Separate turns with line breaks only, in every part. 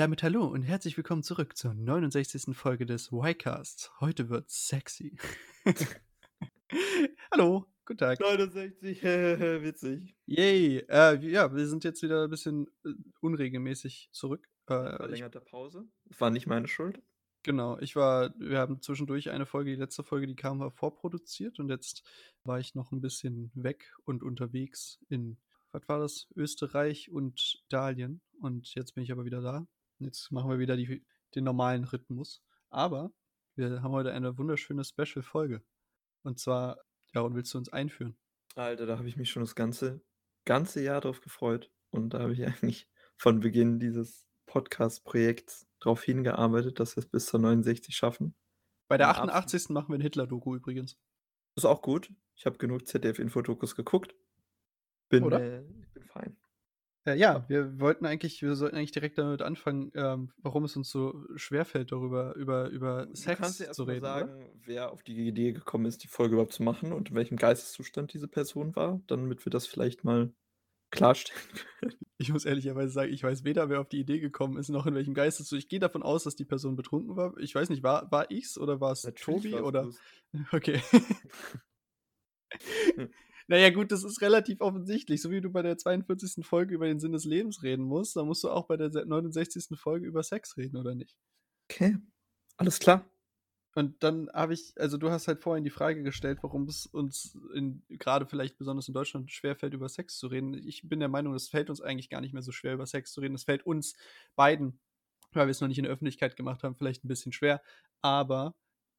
damit hallo und herzlich willkommen zurück zur 69. Folge des Y-Casts. Heute wird sexy. hallo, guten Tag.
69, witzig.
Yay. Äh, ja, wir sind jetzt wieder ein bisschen äh, unregelmäßig zurück. Äh,
Verlängerte Pause. Das war nicht meine Schuld.
genau, ich war, wir haben zwischendurch eine Folge, die letzte Folge, die kam, war vorproduziert und jetzt war ich noch ein bisschen weg und unterwegs in, was war das, Österreich und Italien und jetzt bin ich aber wieder da. Jetzt machen wir wieder die, den normalen Rhythmus. Aber wir haben heute eine wunderschöne Special-Folge. Und zwar, ja, und willst du uns einführen?
Alter, da habe ich mich schon das ganze, ganze Jahr drauf gefreut. Und da habe ich eigentlich von Beginn dieses Podcast-Projekts darauf hingearbeitet, dass wir es bis zur 69 schaffen.
Bei der
Ja,
88. machen wir ein Hitler-Doku übrigens.
Ist auch gut. Ich habe genug ZDF-Infodokus geguckt. Bin,
Oder?
Äh, ich bin fein.
Äh, ja, wir wollten eigentlich, wir sollten eigentlich direkt damit anfangen, ähm, warum es uns so schwerfällt, darüber über, über
Du
Sex
kannst dir erst
zu
mal
reden. oder?
sagen, wer auf die Idee gekommen ist, die Folge überhaupt zu machen und in welchem Geisteszustand diese Person war, damit wir das vielleicht mal klarstellen können.
Ich muss ehrlicherweise sagen, ich weiß weder, wer auf die Idee gekommen ist, noch in welchem Geist Ich gehe davon aus, dass die Person betrunken war. Ich weiß nicht, war, war ich's oder war es Tobi oder. Okay. naja, gut, das ist relativ offensichtlich. So wie du bei der 42. Folge über den Sinn des Lebens reden musst, dann musst du auch bei der 69. Folge über Sex reden, oder nicht?
Okay, alles klar.
Und dann habe ich, also du hast halt vorhin die Frage gestellt, warum es uns gerade vielleicht besonders in Deutschland schwerfällt, über Sex zu reden. Ich bin der Meinung, es fällt uns eigentlich gar nicht mehr so schwer, über Sex zu reden. Es fällt uns beiden, weil wir es noch nicht in der Öffentlichkeit gemacht haben, vielleicht ein bisschen schwer. Aber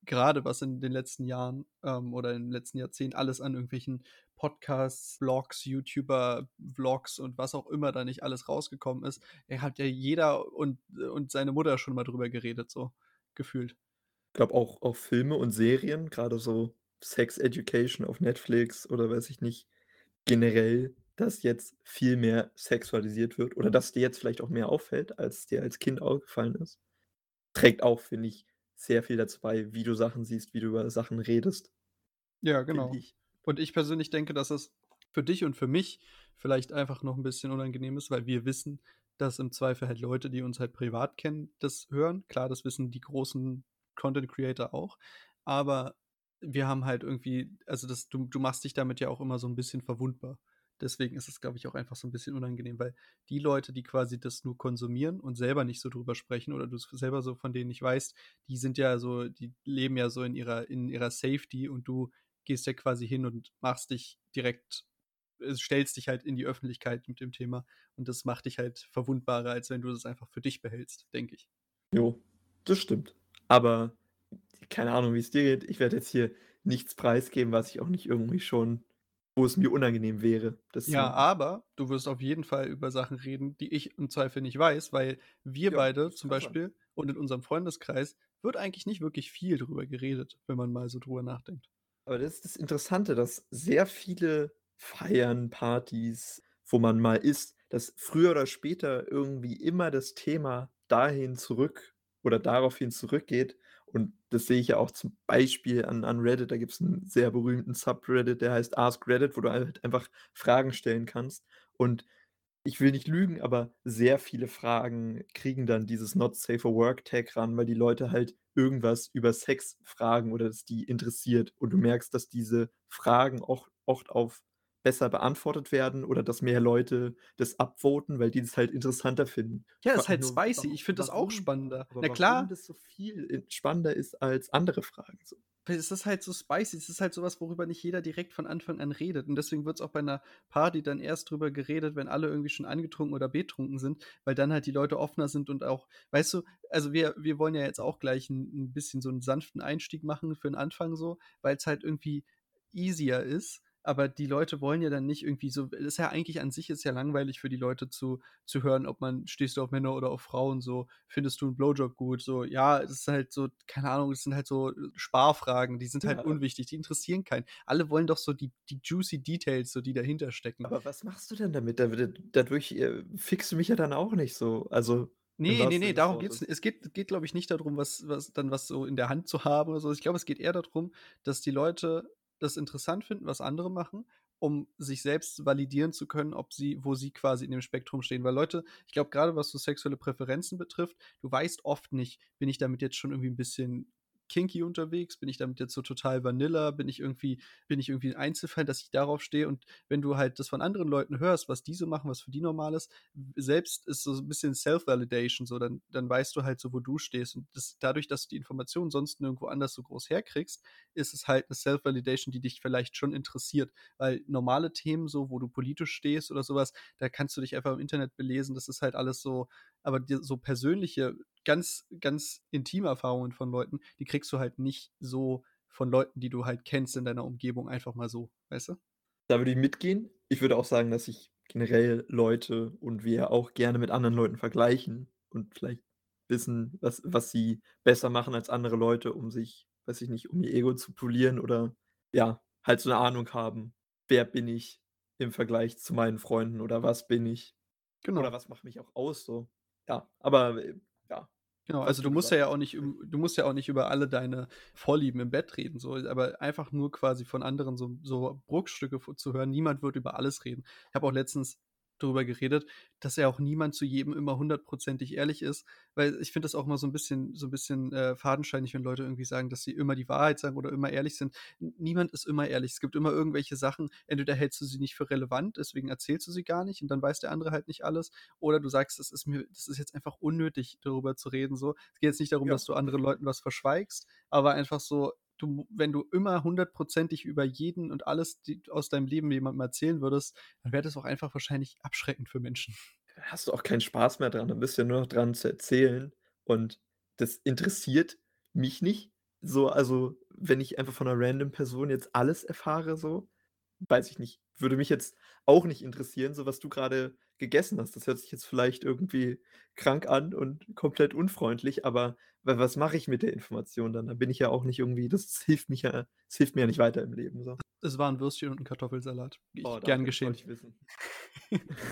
gerade was in den letzten Jahren ähm, oder im letzten Jahrzehnt alles an irgendwelchen Podcasts, Blogs, YouTuber, Vlogs und was auch immer da nicht alles rausgekommen ist, er hat ja jeder und, und seine Mutter schon mal drüber geredet, so gefühlt.
Ich glaube auch auch Filme und Serien, gerade so Sex Education auf Netflix oder weiß ich nicht, generell, dass jetzt viel mehr sexualisiert wird oder dass dir jetzt vielleicht auch mehr auffällt, als dir als Kind aufgefallen ist. Trägt auch, finde ich, sehr viel dazu bei, wie du Sachen siehst, wie du über Sachen redest,
Ja, genau.
ich.
Und ich persönlich denke, dass es für dich und für mich vielleicht einfach noch ein bisschen unangenehm ist, weil wir wissen, dass im Zweifel halt Leute, die uns halt privat kennen, das hören. Klar, das wissen die großen Content Creator auch. Aber wir haben halt irgendwie, also das, du, du machst dich damit ja auch immer so ein bisschen verwundbar. Deswegen ist es, glaube ich, auch einfach so ein bisschen unangenehm, weil die Leute, die quasi das nur konsumieren und selber nicht so drüber sprechen oder du selber so von denen nicht weißt, die sind ja so, die leben ja so in ihrer, in ihrer Safety und du gehst ja quasi hin und machst dich direkt, äh, stellst dich halt in die Öffentlichkeit mit dem Thema und das macht dich halt verwundbarer, als wenn du das einfach für dich behältst, denke ich.
Jo, das stimmt. Aber keine Ahnung, wie es dir geht. Ich werde jetzt hier nichts preisgeben, was ich auch nicht irgendwie schon, wo es mir unangenehm wäre. Das
Ja, aber du wirst auf jeden Fall über Sachen reden, die ich im Zweifel nicht weiß, weil wir
Ja,
beide zum
kann sein.
Beispiel und in unserem Freundeskreis wird eigentlich nicht wirklich viel drüber geredet, wenn man mal so drüber nachdenkt.
Aber das ist das Interessante, dass sehr viele Feiern, Partys, wo man mal ist, dass früher oder später irgendwie immer das Thema dahin zurück oder daraufhin zurückgeht. Und das sehe ich ja auch zum Beispiel an, an Reddit. Da gibt es einen sehr berühmten Subreddit, der heißt Ask Reddit, wo du halt einfach Fragen stellen kannst. Und ich will nicht lügen, aber sehr viele Fragen kriegen dann dieses Not Safe for Work Tag ran, weil die Leute halt irgendwas über Sex fragen oder es die interessiert. Und du merkst, dass diese Fragen auch oft auf besser beantwortet werden oder dass mehr Leute das upvoten, weil die das halt interessanter finden.
Ja,
Ich
ist halt
nur,
spicy.
warum-
Ich finde das auch
warum-
spannender. Na
warum
klar,
das so viel spannender ist als andere Fragen. So.
es ist halt so spicy. Es ist halt sowas, worüber nicht jeder direkt von Anfang an redet. Und deswegen wird es auch bei einer Party dann erst drüber geredet, wenn alle irgendwie schon angetrunken oder betrunken sind, weil dann halt die Leute offener sind und auch, weißt du, also wir, wir wollen ja jetzt auch gleich ein, ein bisschen so einen sanften Einstieg machen für den Anfang so, weil es halt irgendwie easier ist. Aber die Leute wollen ja dann nicht irgendwie so, das ist ja eigentlich an sich ist ja langweilig für die Leute zu, zu hören, ob man, stehst du auf Männer oder auf Frauen, so, findest du einen Blowjob gut, so, ja, das ist halt so, keine Ahnung, das sind halt so Sparfragen, die sind halt
Ja.
unwichtig, die interessieren keinen. Alle wollen doch so die, die juicy Details, so die dahinter stecken.
Aber was machst du denn damit? Da- da- Dadurch äh, fixst du mich ja dann auch nicht so. Also.
Nee, nee, nee, darum geht's. Es geht, geht glaube ich, nicht darum, was, was dann was so in der Hand zu haben oder so. Ich glaube, es geht eher darum, dass die Leute das interessant finden, was andere machen um sich selbst validieren zu können, ob sie, wo sie quasi in dem Spektrum stehen. Weil Leute, ich glaube, gerade was so sexuelle Präferenzen betrifft, du weißt oft nicht, bin ich damit jetzt schon irgendwie ein bisschen kinky unterwegs? Bin ich damit jetzt so total Vanilla? Bin ich irgendwie, bin ich irgendwie ein Einzelfall, dass ich darauf stehe? Und wenn du halt das von anderen Leuten hörst, was die so machen, was für die normal ist, selbst ist so ein bisschen Self-Validation, so, dann, dann weißt du halt so, wo du stehst. Und das, dadurch, dass du die Informationen sonst nirgendwo anders so groß herkriegst, ist es halt eine Self-Validation, die dich vielleicht schon interessiert. Weil normale Themen, so, wo du politisch stehst oder sowas, da kannst du dich einfach im Internet belesen. Das ist halt alles so, aber die, so persönliche, ganz, ganz intime Erfahrungen von Leuten, die kriegst du halt nicht so von Leuten, die du halt kennst in deiner Umgebung, einfach mal so, weißt du?
Da würde ich mitgehen. Ich würde auch sagen, dass ich generell Leute und wir auch gerne mit anderen Leuten vergleichen und vielleicht wissen, was, was sie besser machen als andere Leute, um sich, weiß ich nicht, um ihr Ego zu polieren oder ja, halt so eine Ahnung haben, wer bin ich im Vergleich zu meinen Freunden oder was bin ich
Genau.
oder was macht mich auch aus so. Ja, aber äh, ja.
Genau, also du musst ja, auch nicht, du musst ja auch nicht über alle deine Vorlieben im Bett reden, so, aber einfach nur quasi von anderen so, so Bruchstücke zu hören. Niemand wird über alles reden. Ich habe auch letztens darüber geredet, dass ja auch niemand zu jedem immer hundertprozentig ehrlich ist, weil ich finde das auch mal so ein bisschen, so ein bisschen äh, fadenscheinig, wenn Leute irgendwie sagen, dass sie immer die Wahrheit sagen oder immer ehrlich sind. Niemand ist immer ehrlich. Es gibt immer irgendwelche Sachen, entweder hältst du sie nicht für relevant, deswegen erzählst du sie gar nicht und dann weiß der andere halt nicht alles, oder du sagst, das ist mir, das ist jetzt einfach unnötig, darüber zu reden. So, es geht jetzt nicht darum,
Ja.
dass du anderen Leuten was verschweigst, aber einfach so, du, wenn du immer hundertprozentig über jeden und alles aus deinem Leben jemandem erzählen würdest, dann wäre das auch einfach wahrscheinlich abschreckend für Menschen.
Da hast du auch keinen Spaß mehr dran. Dann bist du ja nur noch dran zu erzählen. Und das interessiert mich nicht. So, also, wenn ich einfach von einer random Person jetzt alles erfahre, so, weiß ich nicht, würde mich jetzt auch nicht interessieren, so was du gerade gegessen hast. Das hört sich jetzt vielleicht irgendwie krank an und komplett unfreundlich, aber wa- was mache ich mit der Information dann? Da bin ich ja auch nicht irgendwie, das hilft mich ja, das hilft mir ja nicht weiter im Leben. So.
Es war ein Würstchen und ein Kartoffelsalat. Ich,
Oh,
gern
das
geschehen.
ich wissen.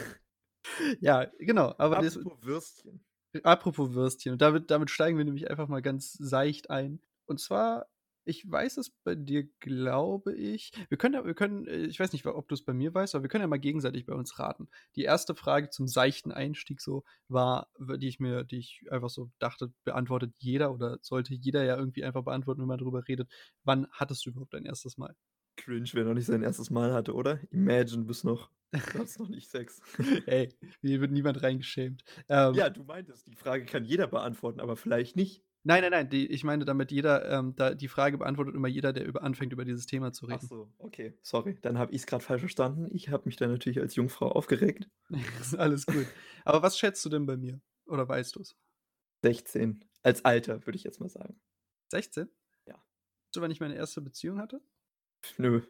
Ja, genau. Aber das,
Apropos Würstchen.
Apropos Würstchen, damit, damit steigen wir nämlich einfach mal ganz seicht ein. Und zwar, ich weiß es bei dir, glaube ich. Wir können ja, wir können, äh, ich weiß nicht, ob du es bei mir weißt, aber wir können ja mal gegenseitig bei uns raten. Die erste Frage zum seichten Einstieg so war, die ich mir, die ich einfach so dachte, beantwortet jeder oder sollte jeder ja irgendwie einfach beantworten, wenn man darüber redet. Wann hattest du überhaupt dein erstes Mal?
Cringe, wer noch nicht sein erstes Mal hatte, oder? Imagine, bis noch. Du hattest noch nicht Sex.
Ey, hier wird niemand reingeschämt. Ähm,
Ja, du meintest, die Frage kann jeder beantworten, aber vielleicht nicht.
Nein, nein, nein, die, ich meine damit jeder, ähm, da, die Frage beantwortet immer jeder, der über, anfängt, über dieses Thema zu
Ach
reden.
so, okay. Sorry, dann habe ich es gerade falsch verstanden. Ich habe mich da natürlich als Jungfrau aufgeregt.
ist alles gut. Aber was schätzt du denn bei mir? Oder weißt du es?
16. Als Alter, würde ich jetzt mal sagen.
16?
Ja.
Weißt du, wann ich meine erste Beziehung hatte?
Nö,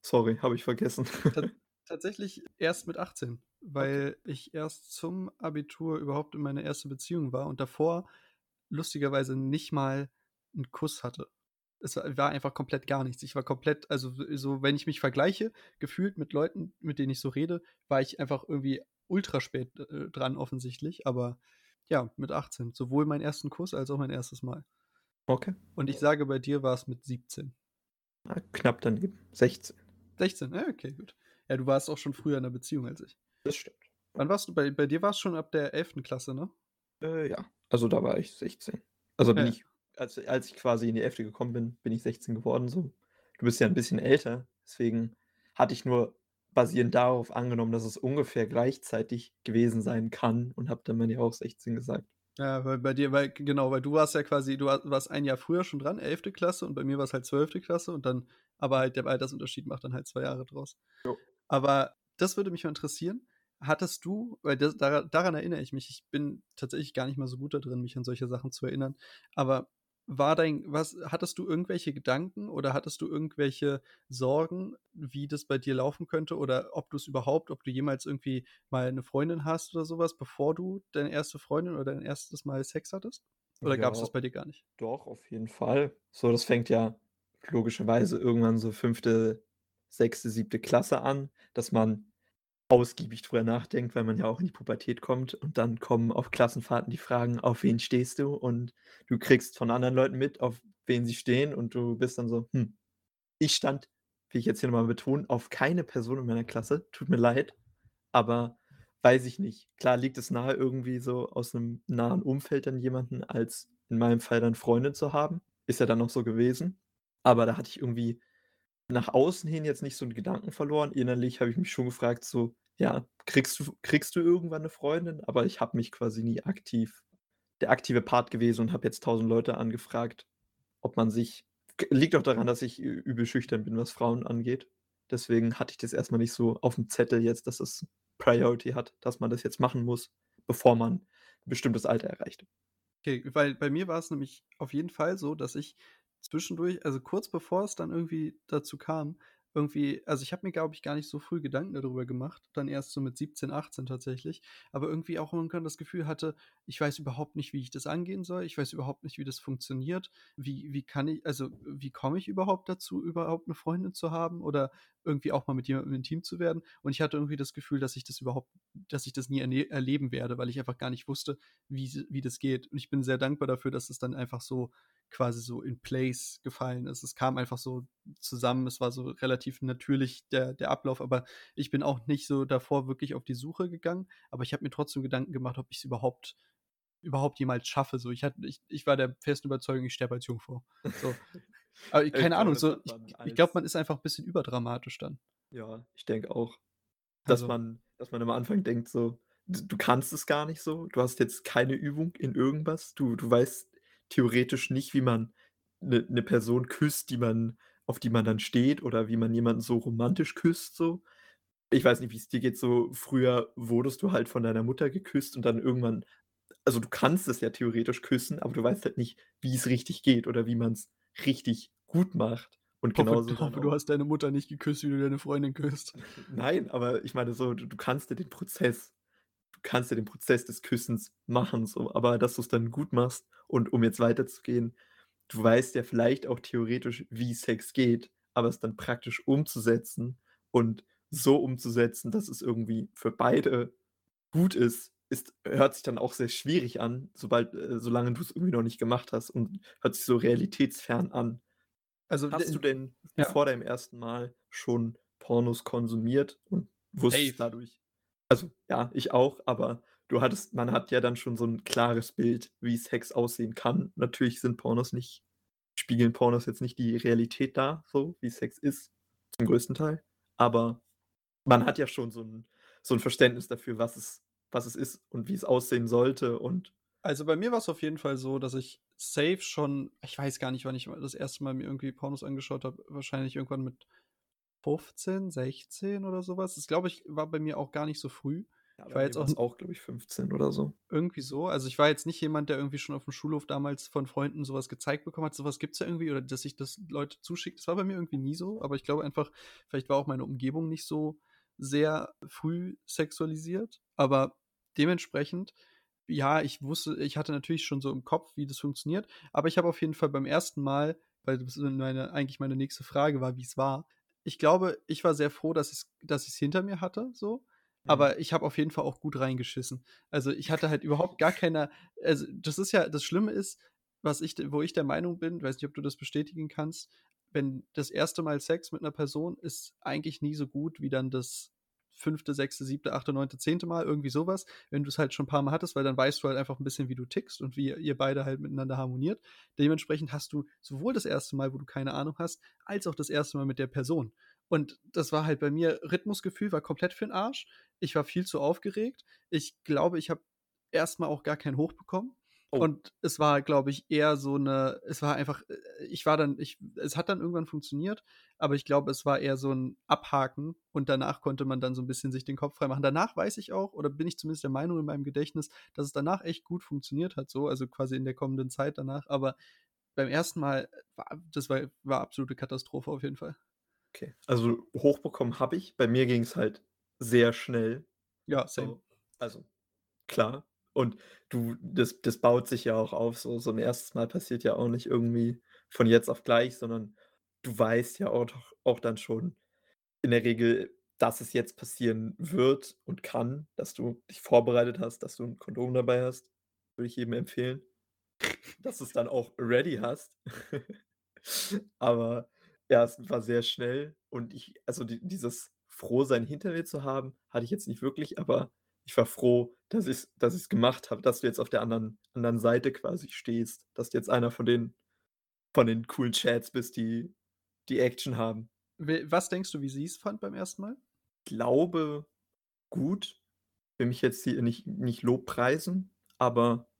sorry, habe ich vergessen.
Ta tatsächlich erst mit 18, weil ich erst zum Abitur überhaupt in meine erste Beziehung war und davor lustigerweise nicht mal einen Kuss hatte. Es war einfach komplett gar nichts. Ich war komplett, also so, wenn ich mich vergleiche, gefühlt mit Leuten, mit denen ich so rede, war ich einfach irgendwie ultra spät äh, dran offensichtlich. Aber ja, mit 18. Sowohl meinen ersten Kuss als auch mein erstes Mal.
Okay.
Und ich sage, bei dir war es mit 17.
Ah, knapp daneben. 16.
16, ja, okay, gut. Ja, du warst auch schon früher in einer Beziehung als ich.
Das stimmt.
Wann warst du? Bei, bei dir war es schon ab der 11. Klasse, ne?
Äh, ja, also da war ich 16. Also bin
Ja.
ich, als, als ich quasi in die 11. gekommen bin, bin ich 16 geworden. So. Du bist ja ein bisschen älter, deswegen hatte ich nur basierend darauf angenommen, dass es ungefähr gleichzeitig gewesen sein kann und habe dann ja auch 16 gesagt.
Ja, weil bei dir, weil, genau, weil du warst ja quasi, du war- warst ein Jahr früher schon dran, 11. Klasse, und bei mir war es halt 12. Klasse und dann, aber halt der Altersunterschied macht dann halt zwei Jahre draus.
Jo.
Aber das würde mich mal interessieren. Hattest du, weil das, daran, erinnere ich mich, ich bin tatsächlich gar nicht mal so gut da drin, mich an solche Sachen zu erinnern, aber war dein, was, hattest du irgendwelche Gedanken oder hattest du irgendwelche Sorgen, wie das bei dir laufen könnte oder ob du es überhaupt, ob du jemals irgendwie mal eine Freundin hast oder sowas, bevor du deine erste Freundin oder dein erstes Mal Sex hattest? Oder gab es
Ja.
das bei dir gar nicht?
Doch, auf jeden Fall. So, das fängt ja logischerweise irgendwann so fünfte, sechste, siebte Klasse an, dass man ausgiebig drüber nachdenkt, weil man ja auch in die Pubertät kommt und dann kommen auf Klassenfahrten die Fragen, auf wen stehst du? Und du kriegst von anderen Leuten mit, auf wen sie stehen und du bist dann so, hm, ich stand will ich jetzt hier noch mal betonen, auf keine Person in meiner Klasse. Tut mir leid, aber weiß ich nicht. Klar liegt es nahe, irgendwie so aus 'nem nahen Umfeld dann jemanden als in meinem Fall dann Freundin zu haben. Ist ja dann auch so gewesen. Aber da hatte ich irgendwie nach außen hin jetzt nicht so 'n Gedanken verloren. Innerlich habe ich mich schon gefragt so: „Ja, kriegst du kriegst du irgendwann 'ne Freundin?“ Aber ich habe mich quasi nie aktiv der aktive Part gewesen und habe jetzt 1.000 Leute angefragt, ob man sich liegt auch daran, dass ich übel schüchtern bin, was Frauen angeht. Deswegen hatte ich das erst mal nicht so aufm Zettel jetzt, dass es Priority hat, dass man das jetzt machen muss, bevor man 'n bestimmtes Alter erreicht.
Okay, weil bei mir war's nämlich auf jeden Fall so, dass ich zwischendurch also, kurz bevor es dann irgendwie dazu kam, irgendwie also, ich habe mir, glaube ich, gar nicht so früh Gedanken da drüber gemacht, dann erst so mit 17, 18 tatsächlich, aber irgendwie auch irgendwann das Gefühl hatte, ich weiß überhaupt nicht, wie ich das angehen soll. Ich weiß überhaupt nicht, wie das funktioniert. Wie wie kann i also, wie komme ich überhaupt dazu, überhaupt 'ne Freundin zu haben oder irgendwie auch mal mit jemandem intim zu werden? Und ich hatte irgendwie das Gefühl, dass ich das überhaupt dass ich das nie erleben werde, weil ich einfach gar nicht wusste, wie wie das geht. Und ich bin sehr dankbar dafür, dass es dann einfach so quasi so in place gefallen ist. Es kam einfach so zusammen. Es war so relativ natürlich der der Ablauf, aber ich bin auch nicht so davor wirklich auf die Suche gegangen, aber ich habe mir trotzdem Gedanken gemacht, ob ich's überhaupt überhaupt jemals schaffe. So, ich hatte ich ich war der festen Überzeugung, ich sterbe als Jungfrau. So. Aber
Ich
keine Ahnung, so ich ich glaube, man ist einfach bisschen überdramatisch dann.
Ja, ich denke auch, dass
Also
man dass man am Anfang denkt so, du kannst es gar nicht so. Du hast jetzt keine Übung in irgendwas. Du du weißt theoretisch nicht, wie man 'ne 'ne Person küsst, die man auf die man dann steht oder wie man jemanden so romantisch küsst so. Ich weiß nicht, wie's dir geht so. Früher wurdest du halt von deiner Mutter geküsst und dann irgendwann also, du kannst es ja theoretisch küssen, aber du weißt halt nicht, wie's richtig geht oder wie man's richtig gut macht. Und genauso dann
hoffe, du hast deine Mutter nicht geküsst, wie du deine Freundin küsst.
Nein, aber ich meine so, du du kannst ja den Prozess kannst ja den Prozess des Küssens machen so, aber dass du's dann gut machst und um jetzt weiterzugehen, du weißt ja vielleicht auch theoretisch, wie Sex geht, aber es dann praktisch umzusetzen und so umzusetzen, dass es irgendwie für beide gut ist, ist hört sich dann auch sehr schwierig an, sobald äh, solange du's irgendwie noch nicht gemacht hast und hört sich so realitätsfern an.
Also,
Hast du denn
ja.
vor deinem 1. Mal schon Pornos konsumiert und wusstest
Safe.
dadurch also, ja, ich auch, aber du hattest man hat ja dann schon so 'n klares Bild, wie Sex aussehen kann. Natürlich sind Pornos nicht spiegeln Pornos jetzt nicht die Realität dar, so wie Sex ist, zum größten Teil. Aber man hat ja schon so 'n so 'n Verständnis dafür, was es was es ist und wie es aussehen sollte und
Also, bei mir war's auf jeden Fall so, dass ich safe schon ich weiß gar nicht, wann ich das 1. Mal mir irgendwie Pornos angeschaut habe, wahrscheinlich irgendwann mit 15, 16 oder so was. Das, glaube ich, war bei mir auch gar nicht so früh.
Ja,
Ich war jetzt auch
auch, glaube ich, 15 oder so.
Irgendwie so. Also, ich war jetzt nicht jemand, der irgendwie schon aufm Schulhof damals von Freunden so was gezeigt bekommen hat. So was gibt's ja irgendwie oder dass sich das Leute zuschickt. Das war bei mir irgendwie nie so, aber ich glaube einfach, vielleicht war auch meine Umgebung nicht so sehr früh sexualisiert, aber dementsprechend, ja, ich wusste ich hatte natürlich schon so im Kopf, wie das funktioniert, aber ich habe auf jeden Fall beim 1. Mal weil das meine eigentlich meine nächste Frage war, wie's war. Ich glaube, ich war sehr froh, dass ich's dass ich's hinter mir hatte so,
Mhm.
aber ich habe auf jeden Fall auch gut reingeschissen. Also, ich hatte halt überhaupt gar keine also, das ist ja das Schlimme ist, was ich wo ich der Meinung bin, weiß nicht, ob du das bestätigen kannst, wenn das 1. Mal Sex mit 'ner Person ist eigentlich nie so gut wie dann das 5., 6., 7., 8., 9., 10. Mal, irgendwie so was, wenn du's halt schon paarmal hattest, weil dann weißt du halt einfach 'n bisschen, wie du tickst und wie ihr beide halt miteinander harmoniert. Dementsprechend hast du sowohl das 1. Mal, wo du keine Ahnung hast, als auch das 1. Mal mit der Person. Und das war halt bei mir Rhythmusgefühl war komplett für 'n Arsch. Ich war viel zu aufgeregt. Ich glaube, ich habe erst mal auch gar keinen hoch bekommen
Oh.
und es war, glaube ich, eher so 'ne es war einfach äh, ich war dann ich es hat dann irgendwann funktioniert, aber ich glaube, es war eher so 'n Abhaken und danach konnte man dann so 'n bisschen sich den Kopf freimachen. Danach weiß ich auch oder bin ich zumindest der Meinung in meinem Gedächtnis, dass es danach echt gut funktioniert hat so, also, quasi in der kommenden Zeit danach, aber beim 1. Mal war das war war absolute Katastrophe auf jeden Fall.
Okay. Also, hochbekommen habe ich. Bei mir ging's halt sehr schnell.
Ja, same.
So, also, klar. Und du das das baut sich ja auch auf so. So 'n 1. Mal passiert ja auch nicht irgendwie von jetzt auf gleich, sondern du weißt ja auch auch dann schon in der Regel, dass es jetzt passieren wird und kann, dass du dich vorbereitet hast, dass du 'n Kondom dabei hast. Würde ich jedem empfehlen. Dass du's dann auch ready hast. Aber Ja, es war sehr schnell und ich also die dieses Frohsein hinter mir zu haben, hatte ich jetzt nicht wirklich, aber ich war froh, dass ich's dass ich's gemacht habe, dass du jetzt auf der anderen anderen Seite quasi stehst, dass du jetzt einer von den von den coolen Chats bist, die die Action haben.
Was denkst du, wie sie es fand beim ersten Mal?
Glaube, gut. Will mich jetzt hier nicht nicht lobpreisen, aber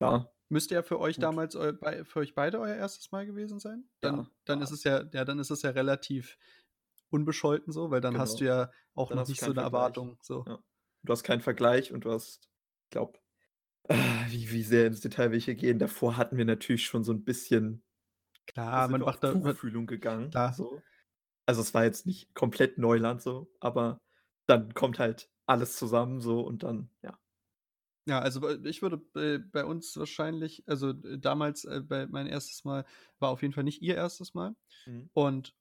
ja,
Müsste ja für euch
gut.
damals für euch beide euer erstes Mal gewesen sein? Dann
Ja,
dann ist es ja ja, dann ist es ja relativ unbescholten so, weil dann hast du
Genau.
ja auch
Dann
noch nicht so 'ne
Vergleich.
Erwartung, so.
Ja. Du hast keinen Vergleich und du hast glaube ah, wie wie sehr ins Detail will ich hier gehen? Davor hatten wir natürlich schon so 'n bisschen
Klar, man macht da
Tuchfühlung gegangen,
klar.
so. Also, es war jetzt nicht komplett Neuland so, aber dann kommt halt alles zusammen so und dann ja.
Ja, also, ich würde bei bei uns wahrscheinlich also, damals, äh, bei mein erstes Mal war auf jeden Fall nicht ihr erstes Mal.
Mhm.
Und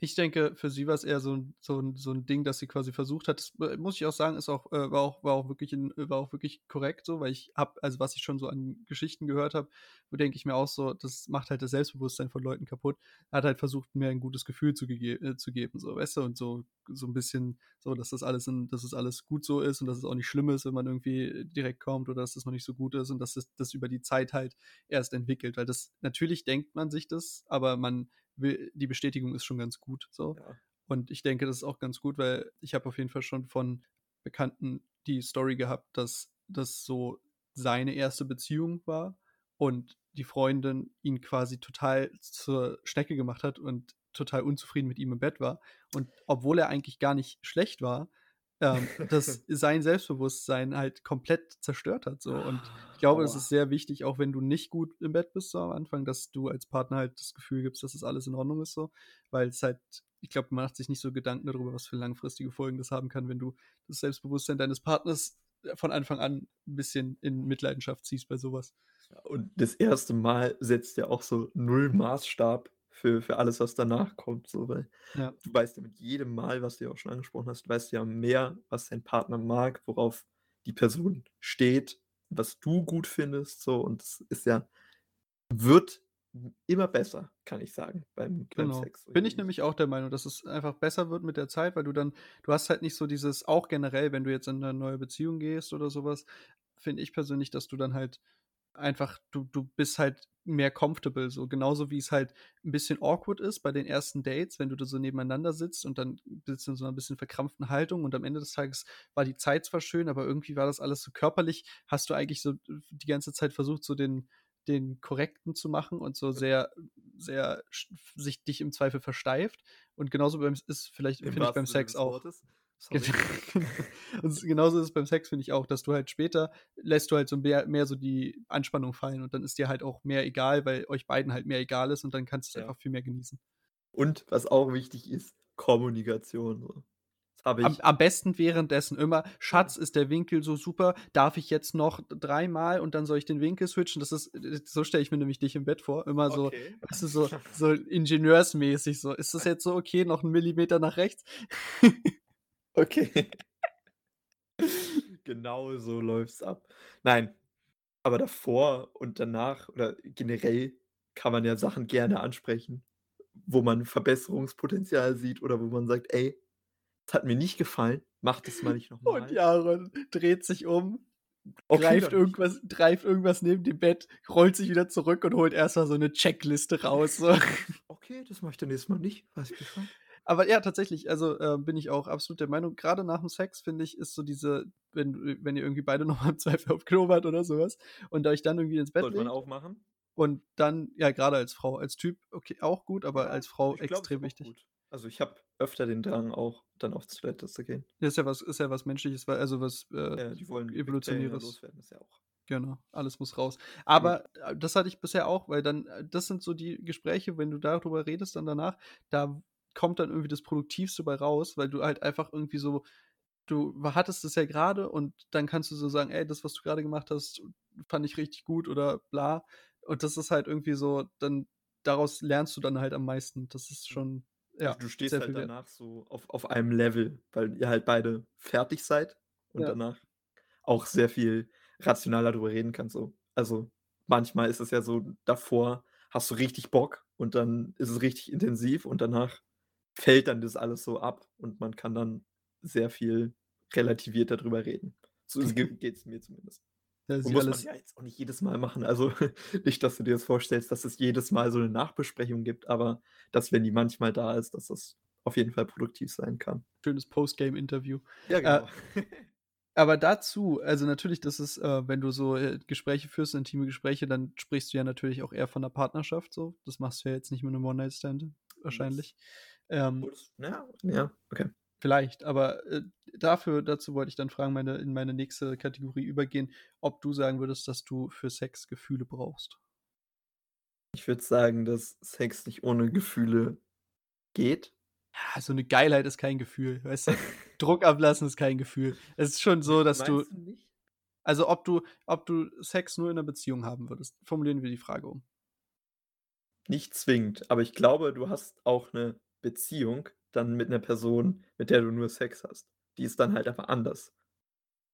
ich denke, für sie war's eher so 'n so so 'n Ding, dass sie quasi versucht hat das, äh, muss ich auch sagen, ist auch äh, war auch war auch wirklich 'n war auch wirklich korrekt so, weil ich habe also, was ich schon so an Geschichten gehört habe, wo denke ich mir auch so, das macht halt das Selbstbewusstsein von Leuten kaputt. Hat halt versucht, mir 'n gutes Gefühl zu äh, zu geben, so, weißt du? Und so so 'n bisschen so, dass das alles in dass das alles gut so ist und dass es auch nicht schlimm ist, wenn man irgendwie direkt kommt oder dass das noch nicht so gut ist und dass das das über die Zeit halt erst entwickelt. Weil das natürlich denkt man sich das, aber man die Bestätigung ist schon ganz gut so.
Ja.
Und ich denke, das ist auch ganz gut, weil ich habe auf jeden Fall schon von Bekannten die Story gehabt, dass das so seine erste Beziehung war und die Freundin ihn quasi total zur Schnecke gemacht hat und total unzufrieden mit ihm im Bett war. Und obwohl er eigentlich gar nicht schlecht war, ähm, das sein Selbstbewusstsein halt komplett zerstört hat so. Und ich glaube, das
Aua.
ist sehr wichtig, auch wenn du nicht gut im Bett bist so am Anfang, dass du als Partner halt das Gefühl gibst, dass das alles in Ordnung ist so. Weil's halt ich glaube, man macht sich nicht so Gedanken darüber, was für langfristige Folgen das haben kann, wenn du das Selbstbewusstsein deines Partners, äh, von Anfang an 'n bisschen in Mitleidenschaft ziehst bei so was.
Ja, und das erste Mal setzt ja auch so null Maßstab für für alles, was danach kommt, so, weil
Ja.
du weißt ja mit jedem Mal, was du ja auch schon angesprochen hast, weißt du ja mehr, was dein Partner mag, worauf die Person steht, was du gut findest, so. Und das ist ja wird immer besser, kann ich sagen, beim beim
Genau.
Sex
Bin ich nämlich auch der Meinung, dass es einfach besser wird mit der Zeit, weil du dann du hast halt nicht so dieses auch generell, wenn du jetzt in 'ne neue Beziehung gehst oder so was, finde ich persönlich, dass du dann halt einfach du du bist halt mehr comfortable so. Genauso wie's halt 'n bisschen awkward ist bei den ersten Dates, wenn du da so nebeneinander sitzt und dann sitzt du in so 'ner bisschen verkrampften Haltung und am Ende des Tages war die Zeit zwar schön, aber irgendwie war das alles so körperlich hast du eigentlich so die ganze Zeit versucht, so den den Korrekten zu machen und so sehr sehr sich dich im Zweifel versteift. Und genauso beim ist vielleicht finde ich beim Sex auch.
Wortes.
Und genauso ist es beim Sex, finde ich auch, dass du halt später lässt du halt so mehr mehr so die Anspannung fallen und dann ist dir halt auch mehr egal, weil euch beiden halt mehr egal ist und dann kannst du's
Ja.
einfach viel mehr genießen.
Und was auch wichtig ist, Kommunikation so. Das habe
Am
ich
am besten währenddessen immer: „Schatz, ist der Winkel so super? Darf ich jetzt noch dreimal und dann soll ich den Winkel switchen?“ Das ist so stelle ich mir nämlich dich im Bett vor. Immer so,
Okay.
weißt du, so so ingenieursmäßig so: „Ist das jetzt so okay, noch 'n Millimeter nach rechts?“
Okay. Genau so läuft's ab. Nein, aber davor und danach oder generell kann man ja Sachen gerne ansprechen, wo man Verbesserungspotenzial sieht oder wo man sagt: „Ey, das hat mir nicht gefallen, mach das mal nicht noch
Und
mal.“
Jaron dreht sich um,
Okay,
greift irgendwas greift irgendwas neben dem Bett, rollt sich wieder zurück und holt erst mal so 'ne Checkliste raus, so.
Okay, das mache ich dann nächstes Mal nicht. Weiß ich Bescheid.
Aber ja, tatsächlich, also, äh, bin ich auch absolut der Meinung, grade nach dem Sex, finde ich, ist so diese wenn wenn ihr irgendwie beide noch mal im Zweifel auf Klo wart oder so was und euch dann irgendwie ins Bett
Sollte man
legt
auch machen.
und dann ja, grade als Frau. Als Typ, okay, auch gut, aber
Ja,
als Frau
ist
extrem wichtig.
gut. Also, ich habe öfter den Drang auch, dann aufs Toilette zu gehen.
Ist ja was ist ja was Menschliches, weil also, was, äh,
Ja, die wollen ja
Evolutionäres.
loswerden, ist ja auch
Genau, alles muss raus. Aber, äh, das hatte ich bisher auch, weil dann äh, das sind so die Gespräche, wenn du darüber redest dann danach, da kommt dann irgendwie das Produktivste bei raus, weil du halt einfach irgendwie so du hattest es ja grade und dann kannst du so sagen: „Ey, das, was du grade gemacht hast, fand ich richtig gut“ oder bla. Und das ist halt irgendwie so dann daraus lernst du dann halt am meisten. Das ist
Mhm.
schon,
Also,
ja,
du stehst halt
wert.
danach so auf auf einem Level, weil ihr halt beide fertig seid und
Ja.
danach auch sehr viel rationaler drüber reden kannst so. Also, manchmal ist es ja so, davor hast du richtig Bock und dann ist es richtig intensiv und danach fällt dann das alles so ab und man kann dann sehr viel relativiert darüber reden. So geht es mir zumindest.
Das
muss man ja jetzt auch nicht jedes Mal machen. Also nicht, dass du dir das vorstellst, dass es jedes Mal so eine Nachbesprechung gibt, aber dass, wenn die manchmal da ist, dass das auf jeden Fall produktiv sein kann.
Schönes Postgame-Interview.
Ja,
Äh,
genau.
aber dazu, also natürlich, das ist, äh, wenn du so äh, Gespräche führst, intime Gespräche, dann sprichst du ja natürlich auch eher von einer Partnerschaft so. Das machst du ja jetzt nicht mit einem One-Night-Stand wahrscheinlich. Ähm.
Ja, ja, okay.
Vielleicht, aber äh, dafür, dazu wollte ich dann fragen, meine, in meine nächste Kategorie übergehen, ob du sagen würdest, dass du für Sex Gefühle brauchst.
Ich würde sagen, dass Sex nicht ohne Gefühle geht.
Ja, so eine Geilheit ist kein Gefühl, weißt du? Druck ablassen ist kein Gefühl. Es ist schon so, dass du,
nicht?
also ob du, ob du Sex nur in einer Beziehung haben würdest, formulieren wir die Frage um.
Nicht zwingend, aber ich glaube, du hast auch eine Beziehung dann mit einer Person, mit der du nur Sex hast. Die ist dann halt einfach anders.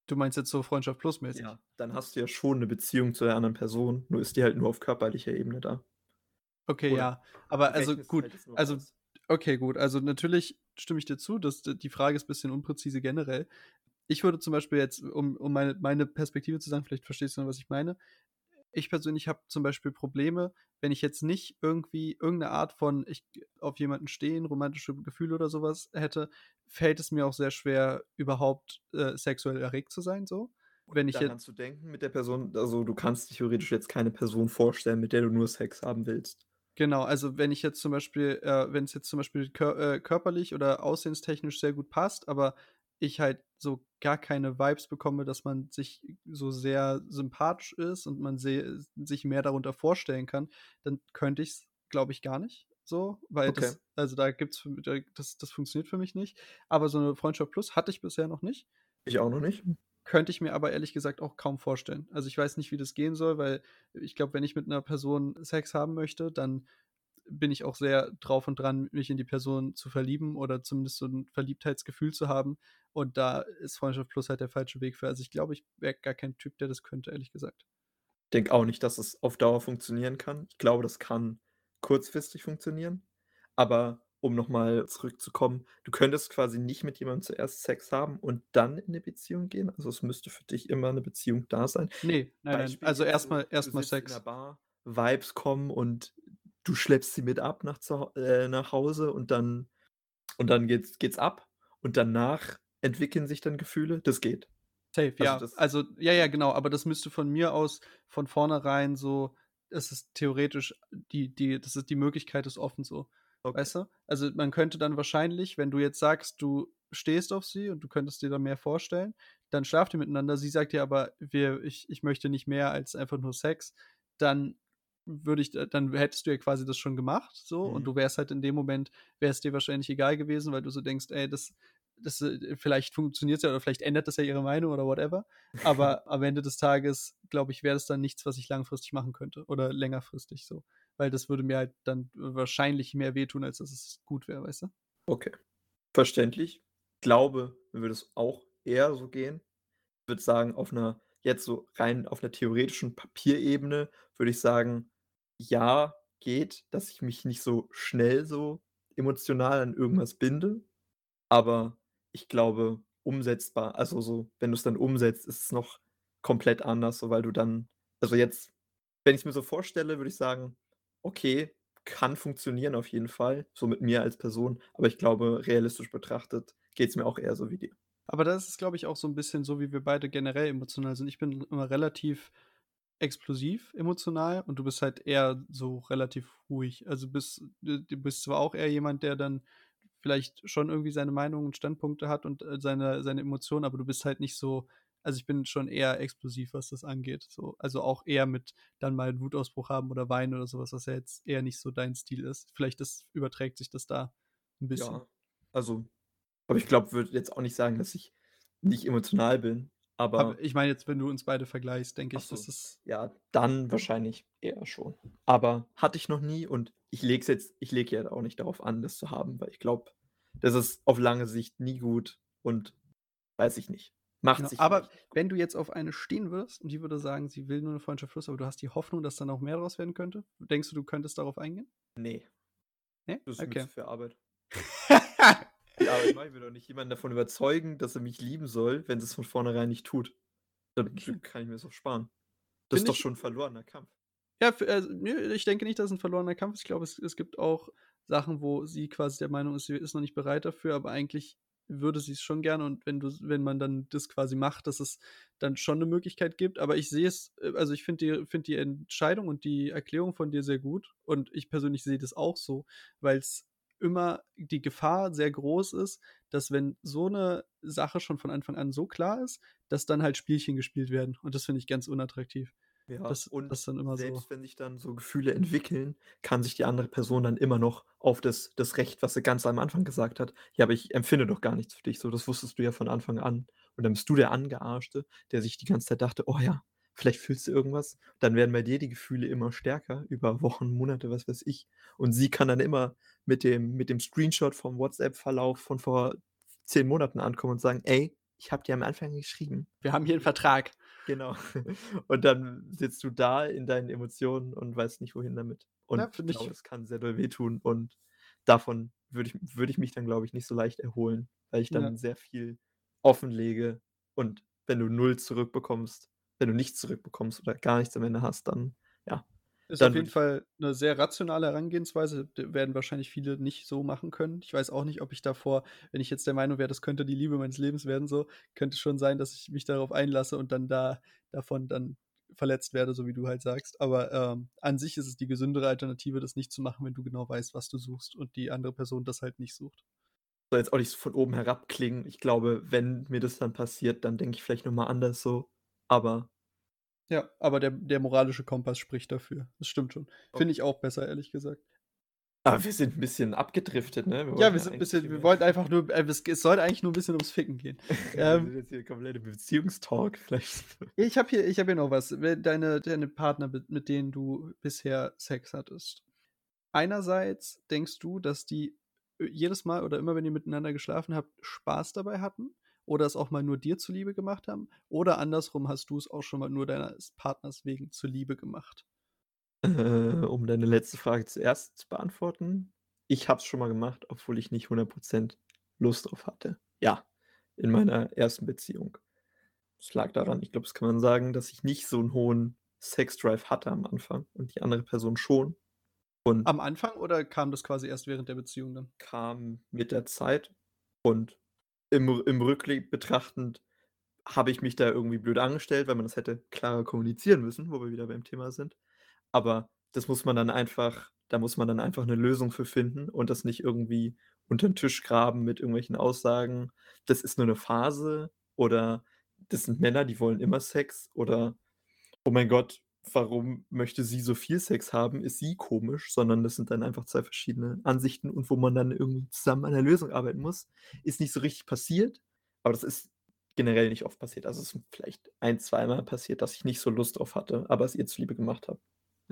Du meinst jetzt so Freundschaft plus mäßig?
Ja, dann hast du ja schon eine Beziehung zu der anderen Person, nur ist die halt nur auf körperlicher Ebene da.
Okay,
Oder
ja. Aber also gut,
halt
also
aus.
Okay, gut. Also natürlich stimme ich dir zu, dass die Frage ist ein bisschen unpräzise generell. Ich würde zum Beispiel jetzt, um, um meine, meine Perspektive zu sagen, vielleicht verstehst du noch, was ich meine. Ich persönlich habe zum Beispiel Probleme, wenn ich jetzt nicht irgendwie irgendeine Art von ich auf jemanden stehen, romantische Gefühle oder sowas hätte, fällt es mir auch sehr schwer, überhaupt äh, sexuell erregt zu sein. So, wenn ich
Daran
jetzt
zu denken mit der Person, also du kannst theoretisch jetzt keine Person vorstellen, mit der du nur Sex haben willst.
Genau, also wenn ich jetzt zum Beispiel, äh, wenn es jetzt zum Beispiel kör äh, körperlich oder aussehenstechnisch sehr gut passt, aber ich halt so gar keine Vibes bekomme, dass man sich so sehr sympathisch ist und man sich mehr darunter vorstellen kann, dann könnte ich es, glaube ich, gar nicht so, weil
Okay.
das, also da gibt's, das, das funktioniert für mich nicht. Aber so eine Freundschaft Plus hatte ich bisher noch nicht.
Ich auch noch nicht.
Könnte ich mir aber ehrlich gesagt auch kaum vorstellen. Also ich weiß nicht, wie das gehen soll, weil ich glaube, wenn ich mit einer Person Sex haben möchte, dann bin ich auch sehr drauf und dran, mich in die Person zu verlieben oder zumindest so ein Verliebtheitsgefühl zu haben. Und da ist Freundschaft Plus halt der falsche Weg für. Also ich glaube, ich wäre gar kein Typ, der das könnte, ehrlich gesagt.
Ich denke auch nicht, dass es auf Dauer funktionieren kann. Ich glaube, das kann kurzfristig funktionieren. Aber um nochmal zurückzukommen, du könntest quasi nicht mit jemandem zuerst Sex haben und dann in eine Beziehung gehen. Also es müsste für dich immer eine Beziehung da sein.
Nee, nein, nein. Also erstmal erstmal
sitzt in
Sex.
der Bar, Vibes kommen und du schleppst sie mit ab nach, zu, äh, nach Hause und dann, und dann geht's, geht's ab und danach entwickeln sich dann Gefühle. Das geht.
Safe,
Also
ja.
das-
Also, ja, ja, genau, aber das müsste von mir aus von vornherein so, es ist theoretisch, die, die, das ist die Möglichkeit ist offen so.
Okay.
Weißt du? Also man könnte dann wahrscheinlich, wenn du jetzt sagst, du stehst auf sie und du könntest dir da mehr vorstellen, dann schlaft ihr miteinander. Sie sagt dir aber, wir, ich, ich möchte nicht mehr als einfach nur Sex, dann würde ich, dann hättest du ja quasi das schon gemacht, so,
Mhm.
und du wärst halt in dem Moment, wäre es dir wahrscheinlich egal gewesen, weil du so denkst, ey, das, das äh, vielleicht funktioniert ja oder vielleicht ändert das ja ihre Meinung oder whatever. Aber am Ende des Tages, glaube ich, wäre das dann nichts, was ich langfristig machen könnte oder längerfristig so. Weil das würde mir halt dann wahrscheinlich mehr wehtun, als dass es gut wäre, weißt du?
Okay. Verständlich. Glaube, mir würde es auch eher so gehen. Ich würde sagen, auf einer, jetzt so rein auf einer theoretischen Papierebene würde ich sagen, ja, geht, dass ich mich nicht so schnell so emotional an irgendwas binde. Aber ich glaube, umsetzbar, also so, wenn du es dann umsetzt, ist es noch komplett anders, so weil du dann, also jetzt, wenn ich es mir so vorstelle, würde ich sagen, okay, kann funktionieren auf jeden Fall, so mit mir als Person, aber ich glaube, realistisch betrachtet geht es mir auch eher so wie dir.
Aber das ist, glaube ich, auch so ein bisschen so, wie wir beide generell emotional sind. Ich bin immer relativ explosiv emotional und du bist halt eher so relativ ruhig. Also bist, du du bist zwar auch eher jemand, der dann vielleicht schon irgendwie seine Meinungen und Standpunkte hat und äh, seine, seine Emotionen, aber du bist halt nicht so, also ich bin schon eher explosiv, was das angeht. So, also auch eher mit dann mal einen Wutausbruch haben oder weinen oder sowas, was ja jetzt eher nicht so dein Stil ist. Vielleicht das, überträgt sich das da ein bisschen.
Ja, also, aber ich glaube, würde jetzt auch nicht sagen, dass ich nicht emotional bin, aber,
Aber ich meine jetzt, wenn du uns beide vergleichst, denke ich, dass
so.
es
ja, dann wahrscheinlich eher schon. Aber hatte ich noch nie und ich lege es jetzt, ich lege ja auch nicht darauf an, das zu haben, weil ich glaube, das ist auf lange Sicht nie gut und weiß ich nicht. Macht
Genau.
sich
Aber
gut.
wenn du jetzt auf eine stehen würdest und die würde sagen, sie will nur eine Freundschaft plus, aber du hast die Hoffnung, dass dann auch mehr daraus werden könnte, denkst du, du könntest darauf eingehen?
Ne.
Ne?
Das ist
Okay.
viel Arbeit. Mache ich mir doch nicht, jemanden davon überzeugen, dass er mich lieben soll, wenn sie's von vornherein nicht tut. Dann
Okay.
kann ich mir's auch sparen. Das ist
Finde
doch schon 'n verlorener Kampf.
Ja, also, ich denke nicht, dass es 'n verlorener Kampf ist. Ich glaube, es es gibt auch Sachen, wo sie quasi der Meinung ist, sie ist noch nicht bereit dafür, aber eigentlich würde sie's schon gerne und wenn du wenn man dann das quasi macht, dass es dann schon 'ne Möglichkeit gibt. Aber ich sehe es äh, also, ich finde die finde die Entscheidung und die Erklärung von dir sehr gut und ich persönlich sehe das auch so, weil's immer die Gefahr sehr groß ist, dass wenn so 'ne Sache schon von Anfang an so klar ist, dass dann halt Spielchen gespielt werden und das finde ich ganz unattraktiv.
Ja,
Das
und
das dann immer so
selbst wenn sich dann so Gefühle entwickeln, kann sich die andere Person dann immer noch auf das das Recht, was sie ganz am Anfang gesagt hat: „Ja, aber ich empfinde doch gar nichts für dich so, das wusstest du ja von Anfang an.“ Und dann bist du der Angearschte, der sich die ganze Zeit dachte: „Oh ja, vielleicht fühlst du irgendwas.“ Dann werden bei dir die Gefühle immer stärker über Wochen, Monate, was weiß ich. Und sie kann dann immer mit dem mit dem Screenshot vom WhatsApp-Verlauf von vor 10 Monaten ankommen und sagen: „Ey, ich habe dir am Anfang geschrieben.“
Wir haben hier 'n Vertrag.
Genau. Und dann sitzt du da in deinen Emotionen und weißt nicht, wohin damit. Und
Ja,
ich glaube, es kann sehr doll wehtun und davon würde ich würde ich mich dann, glaube ich, nicht so leicht erholen, weil ich
Ja.
dann sehr viel offenlege und wenn du 0 zurückbekommst wenn du nichts zurückbekommst oder gar nichts am Ende hast, dann ja,
Ist
dann
auf jeden Fall 'ne sehr rationale Herangehensweise, werden wahrscheinlich viele nicht so machen können. Ich weiß auch nicht, ob ich davor wenn ich jetzt der Meinung wäre, das könnte die Liebe meines Lebens werden so, könnte schon sein, dass ich mich darauf einlasse und dann da davon dann verletzt werde, so wie du halt sagst. Aber, ähm, an sich ist es die gesündere Alternative, das nicht zu machen, wenn du genau weißt, was du suchst und die andere Person das halt nicht sucht.
Soll jetzt auch nicht so von oben herab klingen. Ich glaube, wenn mir das dann passiert, dann denke ich vielleicht noch mal anders so, aber
Ja, aber der der moralische Kompass spricht dafür. Das stimmt schon. Finde ich auch besser, ehrlich gesagt.
Aber wir sind 'n bisschen abgedriftet, ne? Wir
Ja, wir sind 'n
eigentlich
bisschen wir wollten einfach nur äh, es es sollte eigentlich nur 'n bisschen ums Ficken gehen. Ähm
sind jetzt hier komplett im Beziehungstalk vielleicht.
Ich habe hier ich habe hier noch was. Deine deine Partner, mit mit denen du bisher Sex hattest. Einerseits denkst du, dass die, äh, jedes Mal oder immer, wenn ihr miteinander geschlafen habt, Spaß dabei hatten oder es auch mal nur dir zuliebe gemacht haben? Oder andersrum, hast du's auch schon mal nur deines Partners wegen zuliebe gemacht?
Äh, um deine letzte Frage zuerst zu beantworten. Ich habe es schon mal gemacht, obwohl ich nicht 100 % Lust drauf hatte. Ja, in meiner ersten Beziehung. Es lag daran, ich glaube, das kann man sagen, dass ich nicht so 'n hohen Sex-Drive hatte am Anfang und die andere Person schon. Und
Am Anfang oder kam das quasi erst während der Beziehung dann?
kam mit der Zeit und im im Rückblick betrachtend habe ich mich da irgendwie blöd angestellt, weil man das hätte klarer kommunizieren müssen, wo wir wieder beim Thema sind. Aber das muss man dann einfach da muss man dann einfach 'ne Lösung für finden und das nicht irgendwie untern Tisch graben mit irgendwelchen Aussagen. Das ist nur 'ne Phase oder das sind Männer, die wollen immer Sex oder oh mein Gott, warum möchte sie so viel Sex haben? Ist sie komisch? Sondern das sind dann einfach 2 verschiedene Ansichten und wo man dann irgendwie zusammen an der Lösung arbeiten muss. Ist nicht so richtig passiert, aber das ist generell nicht oft passiert. Also, es ist vielleicht ein zweimal passiert, dass ich nicht so Lust drauf hatte, aber es ihr zuliebe gemacht habe.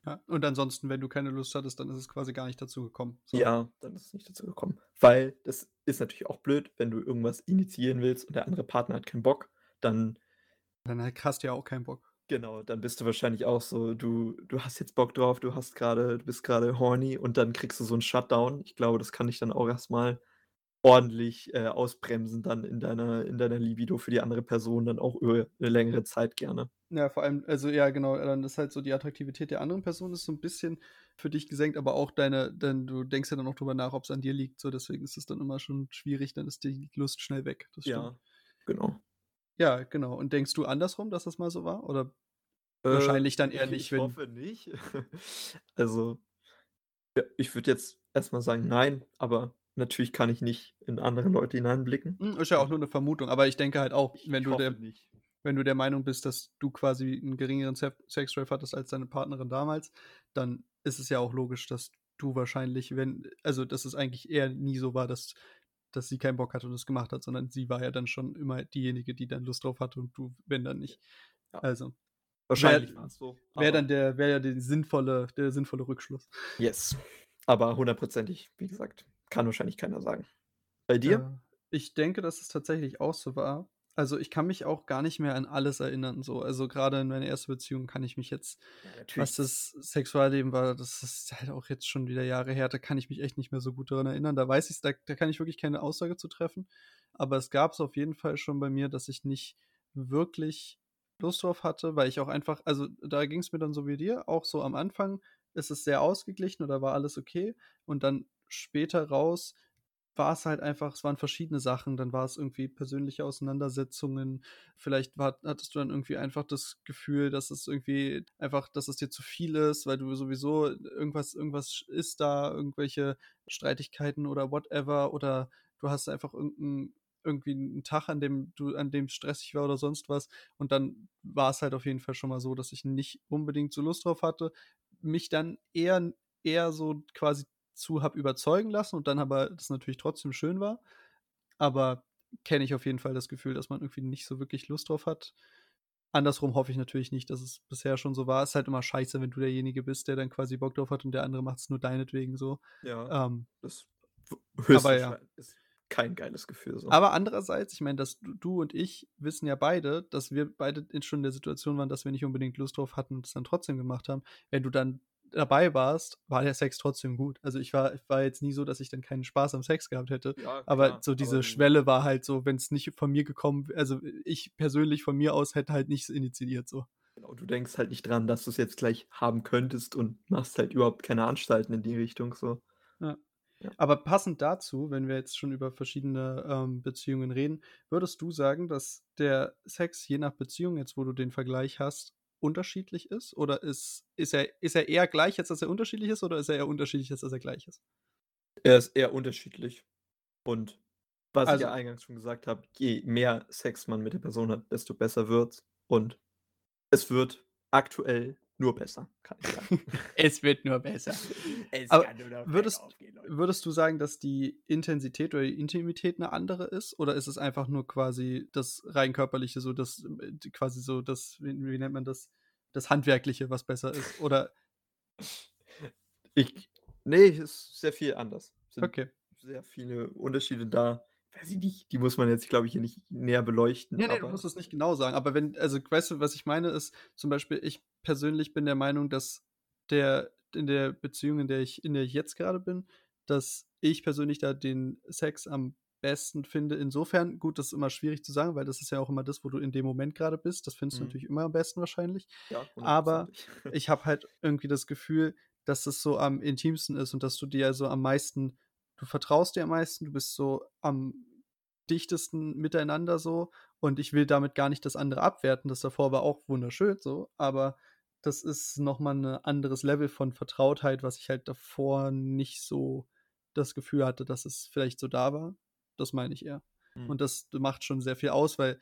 Ja, und ansonsten, wenn du keine Lust hattest, dann ist es quasi gar nicht dazu gekommen, so.
Ja, dann ist es nicht dazu gekommen. Weil das ist natürlich auch blöd, wenn du irgendwas initiieren willst und der andere Partner hat keinen Bock, dann
Dann hast du ja auch keinen Bock.
Genau, dann bist du wahrscheinlich auch so, du du hast jetzt Bock drauf, du hast grade du bist grade horny und dann kriegst du so 'n Shutdown. Ich glaube, das kann dich dann auch erst mal ordentlich, äh, ausbremsen dann in deiner in deiner Libido für die andere Person dann auch über 'ne längere Zeit gerne.
Ja, vor allem also, ja, genau, dann ist halt so die Attraktivität der anderen Person ist so 'n bisschen für dich gesenkt, aber auch deine denn du denkst ja dann auch drüber nach, ob's an dir liegt, so deswegen ist es dann immer schon schwierig, dann ist die Lust schnell weg. Das stimmt.
Ja, genau.
Ja, genau. Und denkst du andersrum, dass das mal so war? Oder
Äh,
wahrscheinlich dann eher
ich
nicht,
ich
wenn
hoffe nicht. Also, ja, ich würde jetzt erst mal sagen: „Nein“, aber natürlich kann ich nicht in andere Leute hineinblicken.
Hm, ist ja auch nur 'ne Vermutung, aber ich denke halt auch,
Ich
wenn
ich
du der
nicht.
wenn du der Meinung bist, dass du quasi 'n geringeren Sef Sex-Drive hattest als deine Partnerin damals, dann ist es ja auch logisch, dass du wahrscheinlich, wenn also, dass es eigentlich eher nie so war, dass dass sie keinen Bock hatte und es gemacht hat, sondern sie war ja dann schon immer diejenige, die dann Lust drauf hatte und du, wenn dann nicht.
Ja.
Also,
Wahrscheinlich
wäre
so,
wäre dann der wäre ja der sinnvolle der sinnvolle Rückschluss.
Yes. Aber hundertprozentig, wie gesagt, kann wahrscheinlich keiner sagen. Bei dir?
Ja, ich denke, dass es tatsächlich auch so war, Also, ich kann mich auch gar nicht mehr an alles erinnern so. Also, grade in meiner ersten Beziehung kann ich mich jetzt
Ja,
was das Sexualleben war, das ist halt auch jetzt schon wieder Jahre her, da kann ich mich echt nicht mehr so gut daran erinnern. Da weiß ich's da da kann ich wirklich keine Aussage zu treffen. Aber es gab's auf jeden Fall schon bei mir, dass ich nicht wirklich Lust drauf hatte, weil ich auch einfach also, da ging's mir dann so wie dir, auch so am Anfang ist es sehr ausgeglichen oder war alles okay und dann später raus war's halt einfach es waren verschiedene Sachen. Dann war's irgendwie persönliche Auseinandersetzungen. Vielleicht war hattest du dann irgendwie einfach das Gefühl, dass es irgendwie einfach dass es dir zu viel ist, weil du sowieso irgendwas irgendwas ist da, irgendwelche Streitigkeiten oder whatever oder du hast einfach irgend 'n irgendwie 'n Tag, an dem du an dem's stressig war oder sonst was. Und dann war's halt auf jeden Fall schon mal so, dass ich nicht unbedingt so Lust drauf hatte, mich dann eher eher so quasi zu habe überzeugen lassen und dann aber das natürlich trotzdem schön war. Aber kenne ich auf jeden Fall das Gefühl, dass man irgendwie nicht so wirklich Lust drauf hat. Andersrum hoffe ich natürlich nicht, dass es bisher schon so war. Ist halt immer scheiße, wenn du derjenige bist, der dann quasi Bock drauf hat und der andere macht's nur deinetwegen so.
Ja,
Ähm
das
aber ja.
ist kein geiles Gefühl so.
Aber andererseits, ich meine, dass du und ich wissen ja beide, dass wir beide schon in der Situation waren, dass wir nicht unbedingt Lust drauf hatten und es dann trotzdem gemacht haben. Wenn du dann dabei warst, war der Sex trotzdem gut. Also, ich war war jetzt nie so, dass ich dann keinen Spaß am Sex gehabt hätte,
Ja,
aber
klar,
so
aber
diese
du
Schwelle war halt so, wenn's nicht von mir gekommen also, ich persönlich von mir aus hätte halt nichts initiiert so.
Genau, du denkst halt nicht dran, dass du's jetzt gleich haben könntest und machst halt überhaupt keine Anstalten in die Richtung so.
Ja.
Ja.
Aber passend dazu, wenn wir jetzt schon über verschiedene, ähm, Beziehungen reden, würdest du sagen, dass der Sex je nach Beziehung, jetzt wo du den Vergleich hast, unterschiedlich ist? Oder ist ist er ist er eher gleich, als dass er unterschiedlich ist, oder ist er eher unterschiedlich, als dass er gleich ist?
Er ist eher unterschiedlich. Und was ich ja
Also
eingangs schon gesagt habe, je mehr Sex man mit der Person hat, desto besser wird's. Und es wird aktuell nur besser, kann ich sagen.
Es wird nur besser.
Es
Aber
kann nur noch
würdest
bergauf gehen, Leute.
würdest du sagen, dass die Intensität oder die Intimität 'ne andere ist? Oder ist es einfach nur quasi das rein körperliche, so das äh, quasi so das wie wie nennt man das? Das Handwerkliche, was besser ist? Oder
Ich ne, ist sehr viel anders. Sind
Okay.
sehr viele Unterschiede da. Weiß ich nicht, die muss man jetzt, glaube ich, hier nicht näher beleuchten,
Ne, ne, du musst es nicht genau sagen. Aber wenn also, weißt du, was ich meine, ist zum Beispiel, ich persönlich bin der Meinung, dass der in der Beziehung, in der ich in der ich jetzt grade bin, dass ich persönlich da den Sex am besten finde. Insofern gut, das ist immer schwierig zu sagen, weil das ist ja auch immer das, wo du in dem Moment grade bist. Das findest du
Mhm.
natürlich immer am besten wahrscheinlich.
Ja,
Aber ich habe halt irgendwie das Gefühl, dass es so am intimsten ist und dass du dir so am meisten du vertraust dir am meisten, du bist so am dichtesten miteinander so. Und ich will damit gar nicht das andere abwerten. Das davor war auch wunderschön so, aber das ist noch mal 'ne anderes Level von Vertrautheit, was ich halt davor nicht so das Gefühl hatte, dass es vielleicht so da war. Das meine ich eher.
Mhm.
Und das macht schon sehr viel aus, weil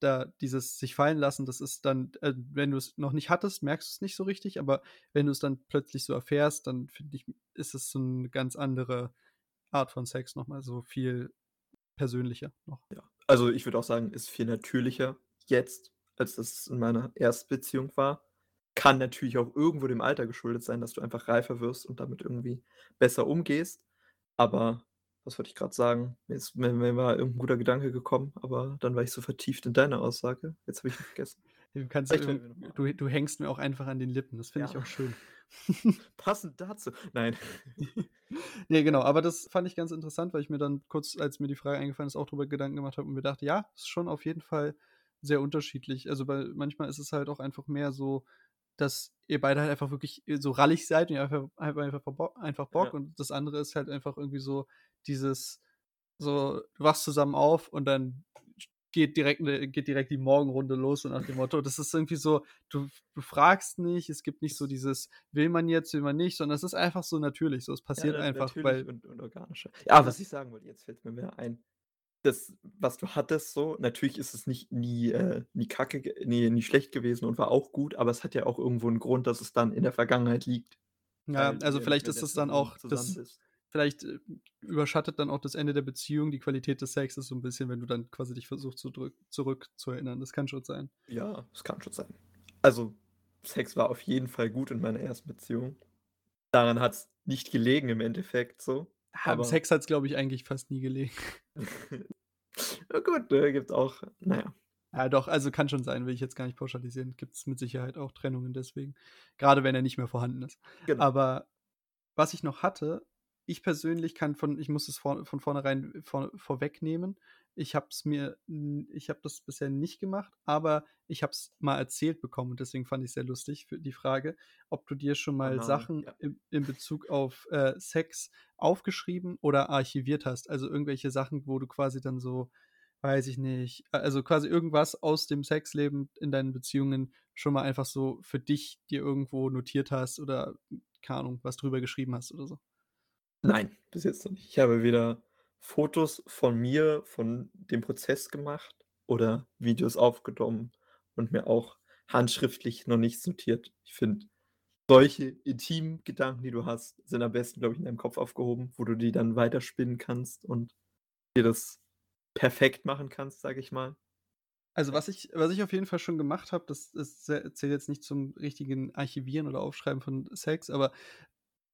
da dieses sich fallen lassen, das ist dann äh, wenn du's noch nicht hattest, merkst du's nicht so richtig, aber wenn du's dann plötzlich so erfährst, dann finde ich, ist es so 'ne ganz andere Art von Sex noch mal so viel persönlicher noch.
Ja, also, ich würde auch sagen, ist viel natürlicher jetzt, als das in meiner Erstbeziehung war. Kann natürlich auch irgendwo dem Alter geschuldet sein, dass du einfach reifer wirst und damit irgendwie besser umgehst. Aber was wollte ich grad sagen? Mir ist mir mir war irgend 'n guter Gedanke gekommen, aber dann war ich so vertieft in deine Aussage. Jetzt habe ich ihn vergessen.
Du kannst du du hängst mir auch einfach an den Lippen. Das finde ich
Ja.
auch schön.
Passend dazu. Nein.
Ne, genau, aber das fand ich ganz interessant, weil ich mir dann kurz, als mir die Frage eingefallen ist, auch drüber Gedanken gemacht habe und mir dachte: „Ja, ist schon auf jeden Fall sehr unterschiedlich.“ Also, weil manchmal ist es halt auch einfach mehr so, dass ihr beide halt einfach wirklich, so rallig seid und ihr einfach habt einfach einfach Bock
Ja.
und das andere ist halt einfach irgendwie so dieses so, du wachst zusammen auf und dann geht direkt 'ne geht direkt die Morgenrunde los, so nach dem Motto. Das ist irgendwie so, du du fragst nicht, es gibt nicht so dieses: „Will man jetzt, will man nicht“, sondern es ist einfach so natürlich so. Es
Ja,
passiert
na
einfach,
natürlich
weil
und und organischer. Ja, was ich sagen wollte, jetzt fällt's mir wieder ein. Das, was du hattest so natürlich ist es nicht nie äh, nie Kacke ge ne, nie schlecht gewesen und war auch gut, aber es hat ja auch irgendwo 'n Grund, dass es dann in der Vergangenheit liegt.
Ja, also,
ja
vielleicht ist es dann auch das
bist.
Vielleicht, äh, überschattet dann auch das Ende der Beziehung die Qualität des Sexes so 'n bisschen, wenn du dann quasi dich versuchst zu drück zurückzuerinnern. Das kann schon sein.
Ja, das kann schon sein. Also, Sex war auf jeden Fall gut in meiner ersten Beziehung. Daran hat's nicht gelegen im Endeffekt so,
Ah, am
aber
Sex hat's, glaube ich, eigentlich fast nie gelegen.
Ja gut, ne, gibt auch na ja.
Doch, also kann schon sein, will ich jetzt gar nicht pauschalisieren. Gibt's mit Sicherheit auch Trennungen deswegen, grade wenn er nicht mehr vorhanden ist.
Genau.
Aber was ich noch hatte ich persönlich kann von ich muss es vor von vornherein vor vorwegnehmen. Ich habe es mir ich habe das bisher nicht gemacht, aber ich habe es mal erzählt bekommen und deswegen fand ich's sehr lustig für die Frage, ob du dir schon
Oh
mal
nein,
Sachen
ja.
in in Bezug auf, äh, Sex aufgeschrieben oder archiviert hast. Also, irgendwelche Sachen, wo du quasi dann so, weiß ich nicht also, quasi irgendwas aus dem Sexleben in deinen Beziehungen schon mal einfach so für dich dir irgendwo notiert hast oder, keine Ahnung, was drüber geschrieben hast oder so.
Nein, bis jetzt noch nicht. Ich habe weder Fotos von mir, von dem Prozess gemacht oder Videos aufgenommen und mir auch handschriftlich noch nichts notiert. Ich finde, solche intimen Gedanken, die du hast, sind am besten, glaube ich, in deinem Kopf aufgehoben, wo du die dann weiterspinnen kannst und dir das perfekt machen kannst, sage ich mal.
Also, was ich was ich auf jeden Fall schon gemacht habe, das ist zäh zählt jetzt nicht zum richtigen Archivieren oder Aufschreiben von Sex, aber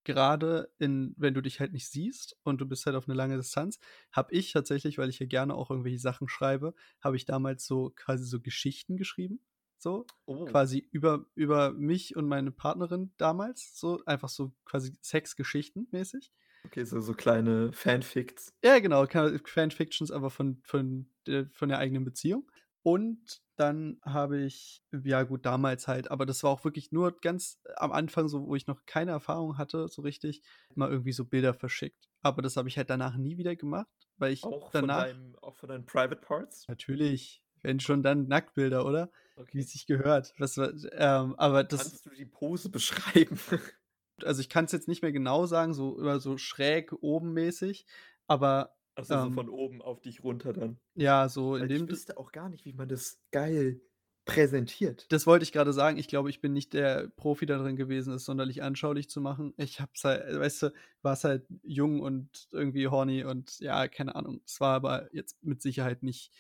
grade in wenn du dich halt nicht siehst und du bist halt auf 'ne lange Distanz, habe ich tatsächlich, weil ich ja gerne auch irgendwelche Sachen schreibe, habe ich damals so quasi so Geschichten geschrieben, so,
Oh.
quasi über über mich und meine Partnerin damals, so einfach so quasi Sexgeschichten mäßig.
Okay, so so kleine Fanfics.
Ja, genau, Fanfictions, aber von von der von der eigenen Beziehung. Und dann habe ich ja gut, damals halt aber das war auch wirklich nur ganz am Anfang so, wo ich noch keine Erfahrung hatte so richtig, mal irgendwie so Bilder verschickt. Aber das habe ich halt danach nie wieder gemacht, weil ich
Auch von
danach
deinem auch von deinen Private Parts?
Natürlich, wenn schon, dann Nacktbilder, oder?
Okay.
Wie's sich gehört. Was wa ähm, aber das
Kannst du die Pose beschreiben?
Also, ich kann's jetzt nicht mehr genau sagen, so immer so schräg oben mäßig, aber,
Ach so, so
ähm
von oben auf dich runter dann.
Ja, so in
Weil
dem
ich wüsste auch gar nicht, wie man das geil präsentiert.
Das wollte ich grade sagen. Ich glaube, ich bin nicht der Profi da drin gewesen, es sonderlich anschaulich zu machen. Ich habe es halt weißt du, warst halt jung und irgendwie horny und ja, keine Ahnung. Es war aber jetzt mit Sicherheit nicht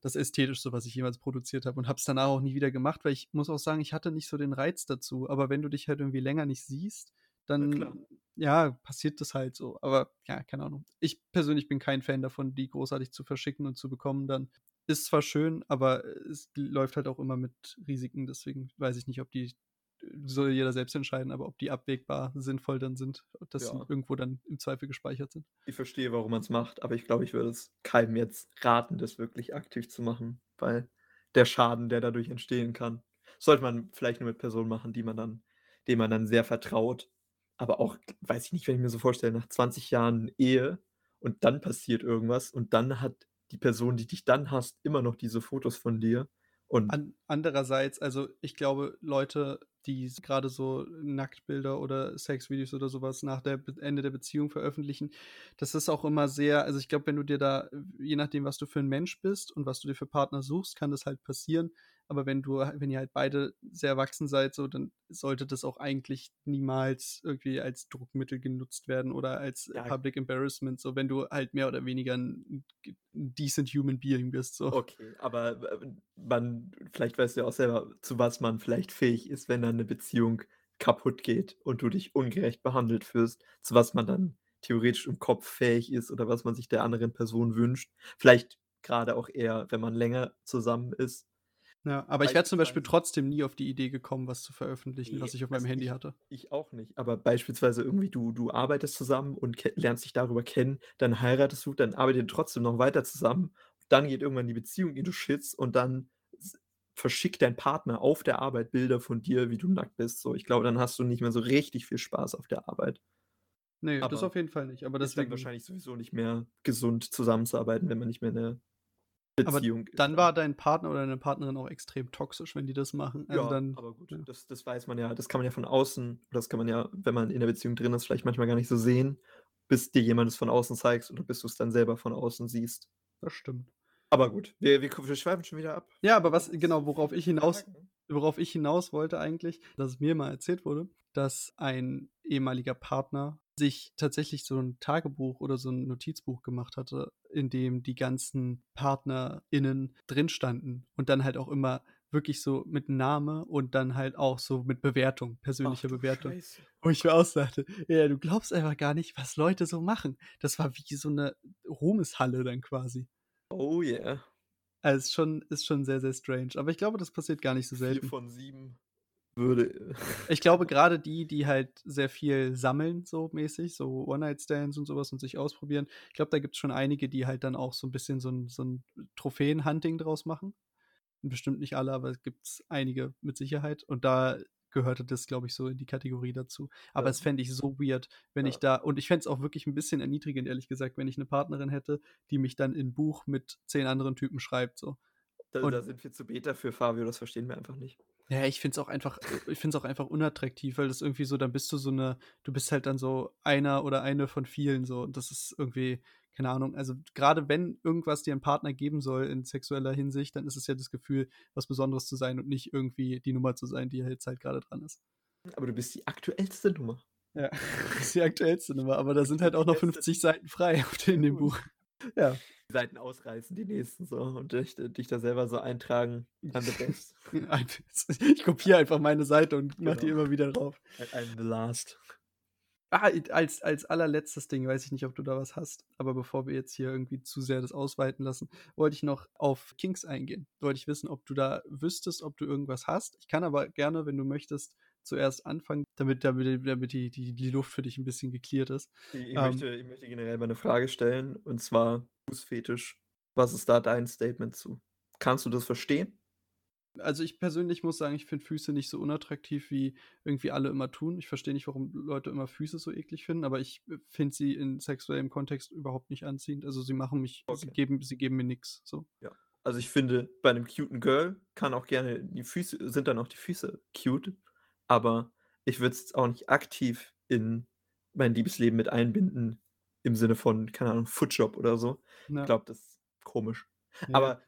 das Ästhetischste, was ich jemals produziert habe und habe es danach auch nie wieder gemacht, weil ich muss auch sagen, ich hatte nicht so den Reiz dazu. Aber wenn du dich halt irgendwie länger nicht siehst. Dann, ja, passiert das halt so. Aber ja, keine Ahnung. Ich persönlich bin kein Fan davon, die großartig zu verschicken und zu bekommen dann. Ist zwar schön, aber es läuft halt auch immer mit Risiken, deswegen weiß ich nicht, ob die soll jeder selbst entscheiden, aber ob die abwägbar sinnvoll dann sind, dass sie
Ja.
irgendwo dann im Zweifel gespeichert sind.
Ich verstehe, warum man's macht, aber ich glaube, ich würde es keinem jetzt raten, das wirklich aktiv zu machen, weil der Schaden, der dadurch entstehen kann sollte man vielleicht nur mit Personen machen, die man dann denen man dann sehr vertraut. Aber auch, weiß ich nicht, wenn ich mir so vorstelle, nach 20 Jahren Ehe und dann passiert irgendwas und dann hat die Person, die dich dann hasst, immer noch diese Fotos von dir und
An andererseits also, ich glaube, Leute, die s grade so Nacktbilder oder Sexvideos oder so was nach Be Ende der Beziehung veröffentlichen, das ist auch immer sehr also, ich glaube, wenn du dir da je nachdem, was du für 'n Mensch bist und was du dir für Partner suchst, kann das halt passieren. Aber wenn du wenn ihr halt beide sehr erwachsen seid so, dann sollte das auch eigentlich niemals irgendwie als Druckmittel genutzt werden oder als
Ja.
Public Embarrassment, so wenn du halt mehr oder weniger 'n g 'n decent human being bist, so.
Okay, aber man vielleicht weißt du ja auch selber, zu was man vielleicht fähig ist, wenn dann 'ne Beziehung kaputt geht und du dich ungerecht behandelt fühlst, zu was man dann theoretisch im Kopf fähig ist oder was man sich der anderen Person wünscht. Vielleicht grade auch eher, wenn man länger zusammen ist.
Ja, aber ich wäre zum Beispiel trotzdem nie auf die Idee gekommen, was zu veröffentlichen, was
Ne,
ich auf meinem
also,
Handy
ich
hatte.
ich auch nicht. Aber beispielsweise irgendwie du du arbeitest zusammen und lernst dich darüber kennen, dann heiratest du, dann arbeitet ihr trotzdem noch weiter zusammen. Dann geht irgendwann die Beziehung in die Shits und dann verschickt dein Partner auf der Arbeit Bilder von dir, wie du nackt bist, so. Ich glaube, dann hast du nicht mehr so richtig viel Spaß auf der Arbeit.
Ne, das
Aber
auf jeden Fall nicht, aber
ist dann
deswegen
wahrscheinlich sowieso nicht mehr gesund zusammenzuarbeiten, wenn man nicht mehr in
Aber
Beziehung ist
dann war dein Partner oder deine Partnerin auch extrem toxisch, wenn die das machen. Also,
Ja,
dann
aber gut,
ja.
das das weiß man ja das kann man ja von außen das kann man ja, wenn man in der Beziehung drin ist, vielleicht manchmal gar nicht so sehen, bis dir jemand es von außen zeigst oder bis du's dann selber von außen siehst.
Das stimmt.
Aber gut, wir wir wir schweifen schon wieder ab.
Ja, aber was genau, worauf ich hinaus worauf ich hinaus wollte eigentlich, dass es mir mal erzählt wurde, dass ein ehemaliger Partner sich tatsächlich so 'n Tagebuch oder so 'n Notizbuch gemacht hatte, in dem die ganzen PartnerInnen drin standen und dann halt auch immer wirklich so mit Name und dann halt auch so mit Bewertung,
Ach
persönlicher
du
Bewertung.
Scheiße.
Wo ich mir auch sagte: „Ja, du glaubst einfach gar nicht, was Leute so machen.“ Das war wie so 'ne Ruhmeshalle dann quasi.
Oh yeah.
Also, ist schon ist schon sehr, sehr strange. Aber ich glaube, das passiert gar nicht so
4
selten.
von 7 würde
Ich glaube, grade die, die halt sehr viel sammeln, so mäßig, so One-Night-Stands und so was und sich ausprobieren. Ich glaube, da gibt's schon einige, die halt dann auch so 'n bisschen so 'n so 'n Trophäen-Hunting draus machen. Bestimmt nicht alle, aber es gibt's einige mit Sicherheit. Und da gehörte das, glaube ich, so in die Kategorie dazu. Aber
Ja.
das fände ich so weird, wenn ich
Ja.
da und ich fände es auch wirklich 'n bisschen erniedrigend, ehrlich gesagt, wenn ich 'ne Partnerin hätte, die mich dann in Buch mit 10 anderen Typen schreibt, so.
Da
Und
da sind wir zu Beta für, Fabio, das verstehen wir einfach nicht.
Ja, ich finde es auch einfach äh, ich finde es auch einfach unattraktiv, weil das irgendwie so dann bist du so 'ne du bist halt dann so einer oder eine von vielen so und das ist irgendwie keine Ahnung. Also, grade wenn irgendwas dir 'n Partner geben soll in sexueller Hinsicht, dann ist es ja das Gefühl, was Besonderes zu sein und nicht irgendwie die Nummer zu sein, die jetzt halt grade dran ist.
Aber du bist die aktuellste Nummer.
Ja, das ist die aktuellste Nummer, aber da sind halt auch noch 50 Seiten frei in dem Buch. Ja.
Seiten ausreißen, die nächsten so und dich dich da selber so eintragen an the best.
Ich kopiere einfach meine Seite und mache die
Genau.
immer wieder drauf.
I'm the last.
Ah, als als allerletztes Ding, weiß ich nicht, ob du da was hast, aber bevor wir jetzt hier irgendwie zu sehr das ausweiten lassen, wollte ich noch auf Kinks eingehen. Wollte ich wissen, ob du da wüsstest, ob du irgendwas hast. Ich kann aber gerne, wenn du möchtest, zuerst anfangen, damit damit damit die die die Luft für dich 'n bisschen geklärt ist.
I ich
Ähm
möchte ich möchte generell mal 'ne Frage stellen und zwar Fußfetisch. Was ist da dein Statement zu? Kannst du das verstehen?
Also, ich persönlich muss sagen, ich finde Füße nicht so unattraktiv, wie irgendwie alle immer tun. Ich verstehe nicht, warum Leute immer Füße so eklig finden, aber ich, äh, finde sie in sexuellem Kontext überhaupt nicht anziehend. Also, sie machen mich sie
Okay.
geben sie geben mir nix, so.
Ja. Also, ich finde, bei 'nem cuten Girl kann auch gerne die Füße sind dann auch die Füße cute, aber ich würde es jetzt auch nicht aktiv in mein Liebesleben mit einbinden im Sinne von, keine Ahnung, Footjob oder so. Ich
Ja.
glaube, das ist komisch.
Ja.
Aber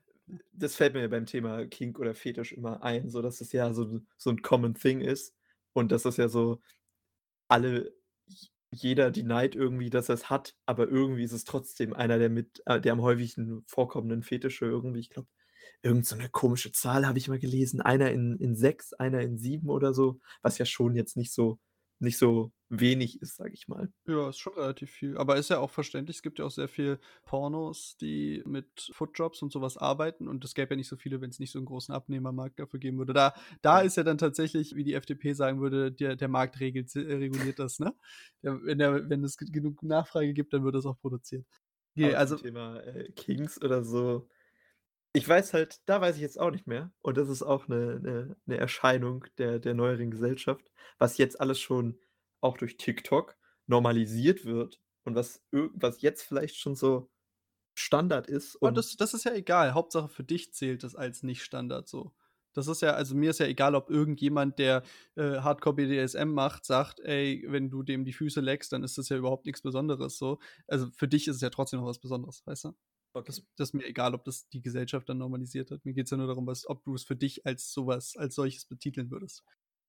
das fällt mir beim Thema Kink oder Fetisch immer ein, so dass es ja so so 'n common thing ist und dass das ja so alle jeder denied irgendwie, dass er's hat, aber irgendwie ist es trotzdem einer der mit äh, der am häufigsten vorkommenden Fetische irgendwie. Ich glaube, irgend so 'ne komische Zahl habe ich mal gelesen, einer in in 6, einer in 7 oder so, was ja schon jetzt nicht so nicht so wenig ist, sage ich mal.
Ja, ist schon relativ viel. Aber ist ja auch verständlich. Es gibt ja auch sehr viel Pornos, die mit Footjobs und so was arbeiten und es gäbe ja nicht so viele, wenn's nicht so 'n großen Abnehmermarkt dafür geben würde. Da da
Ja.
ist ja dann tatsächlich, wie die FDP sagen würde, der der Markt regelt äh, reguliert das, ne? Ja, wenn der wenn es genug Nachfrage gibt, dann wird das auch produziert.
Aber
also
Thema, äh, Kinks oder so ich weiß halt da weiß ich jetzt auch nicht mehr und das ist auch 'ne 'ne 'ne Erscheinung der der neueren Gesellschaft, was jetzt alles schon auch durch TikTok normalisiert wird und was was jetzt vielleicht schon so Standard ist
Oh,
und
das das ist ja egal. Hauptsache für dich zählt das als nicht Standard so. Das ist ja also, mir ist ja egal, ob irgendjemand, der, äh, Hardcore BDSM macht, sagt: „Ey, wenn du dem die Füße leckst, dann ist das ja überhaupt nix Besonderes“, so. Also, für dich ist es ja trotzdem noch was Besonderes, weißt du?
Okay.
Das das ist mir egal, ob das die Gesellschaft dann normalisiert hat. Mir geht's ja nur darum, was ob du es für dich als so was als solches betiteln würdest.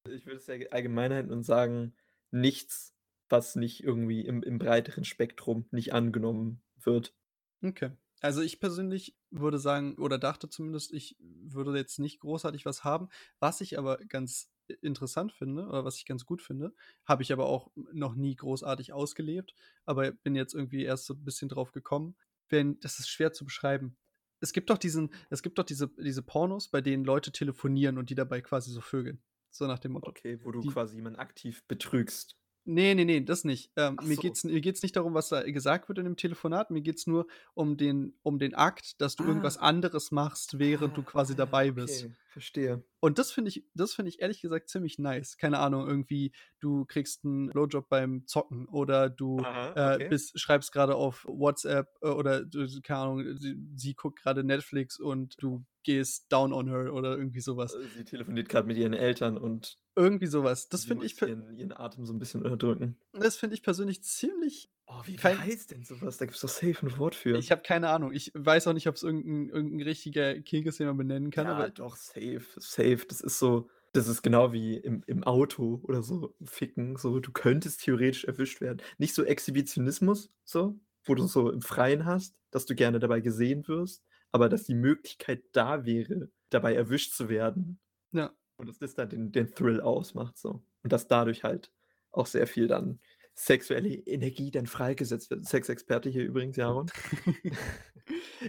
Ich würde es ja allgemeinern und sagen, nichts, was nicht irgendwie im im breiteren Spektrum nicht angenommen wird.
Okay. Also, ich persönlich würde sagen oder dachte zumindest, ich würde jetzt nicht großartig was haben. Was ich aber ganz interessant finde oder was ich ganz gut finde, habe ich aber auch noch nie großartig ausgelebt, aber bin jetzt irgendwie erst so 'n bisschen drauf gekommen, wenn das ist schwer zu beschreiben. Es gibt doch diesen es gibt doch diese diese Pornos, bei denen Leute telefonieren und die dabei quasi so vögeln, so nach dem Motto.
Okay, wo du
Die
quasi jemanden aktiv betrügst.
Ne, ne, ne, das nicht. Ähm, mir
so.
geht's mir geht's nicht darum, was da gesagt wird in dem Telefonat. Mir geht's nur um den um den Akt, dass du irgendwas
Ah.
anderes machst, während du
Ah,
quasi
ah,
dabei bist.
Verstehe.
Und das finde ich das finde ich ehrlich gesagt ziemlich nice. Keine Ahnung, irgendwie, du kriegst 'n Blowjob beim Zocken oder du,
Aha,
äh,
okay.
bist schreibst grade auf WhatsApp, äh, oder keine Ahnung, sie sie guckt grade Netflix und du gehst down on her oder irgendwie so was.
Äh, sie telefoniert grad mit ihren Eltern und
Irgendwie so was. Das finde ich
ihren ihren Atem so 'n bisschen unterdrücken.
das finde ich persönlich ziemlich
Oh, wie
kein
heißt denn so was? Da gibt's doch safe 'n Wort für.
Ich habe keine Ahnung. Ich weiß auch nicht, ob's irgend 'n irgend 'n richtiger Kink ist, den man benennen kann,
Ja,
aber
doch, safe, safe. Das ist so das ist genau wie im im Auto oder so ficken, so. Du könntest theoretisch erwischt werden. Nicht so Exhibitionismus so, wo du so im Freien hast, dass du gerne dabei gesehen wirst, aber dass die Möglichkeit da wäre, dabei erwischt zu werden.
Ja.
Und dass das dann den den Thrill ausmacht so. Und dass dadurch halt auch sehr viel dann sexuelle Energie dann freigesetzt wird. Sexexperte hier übrigens, Jaron.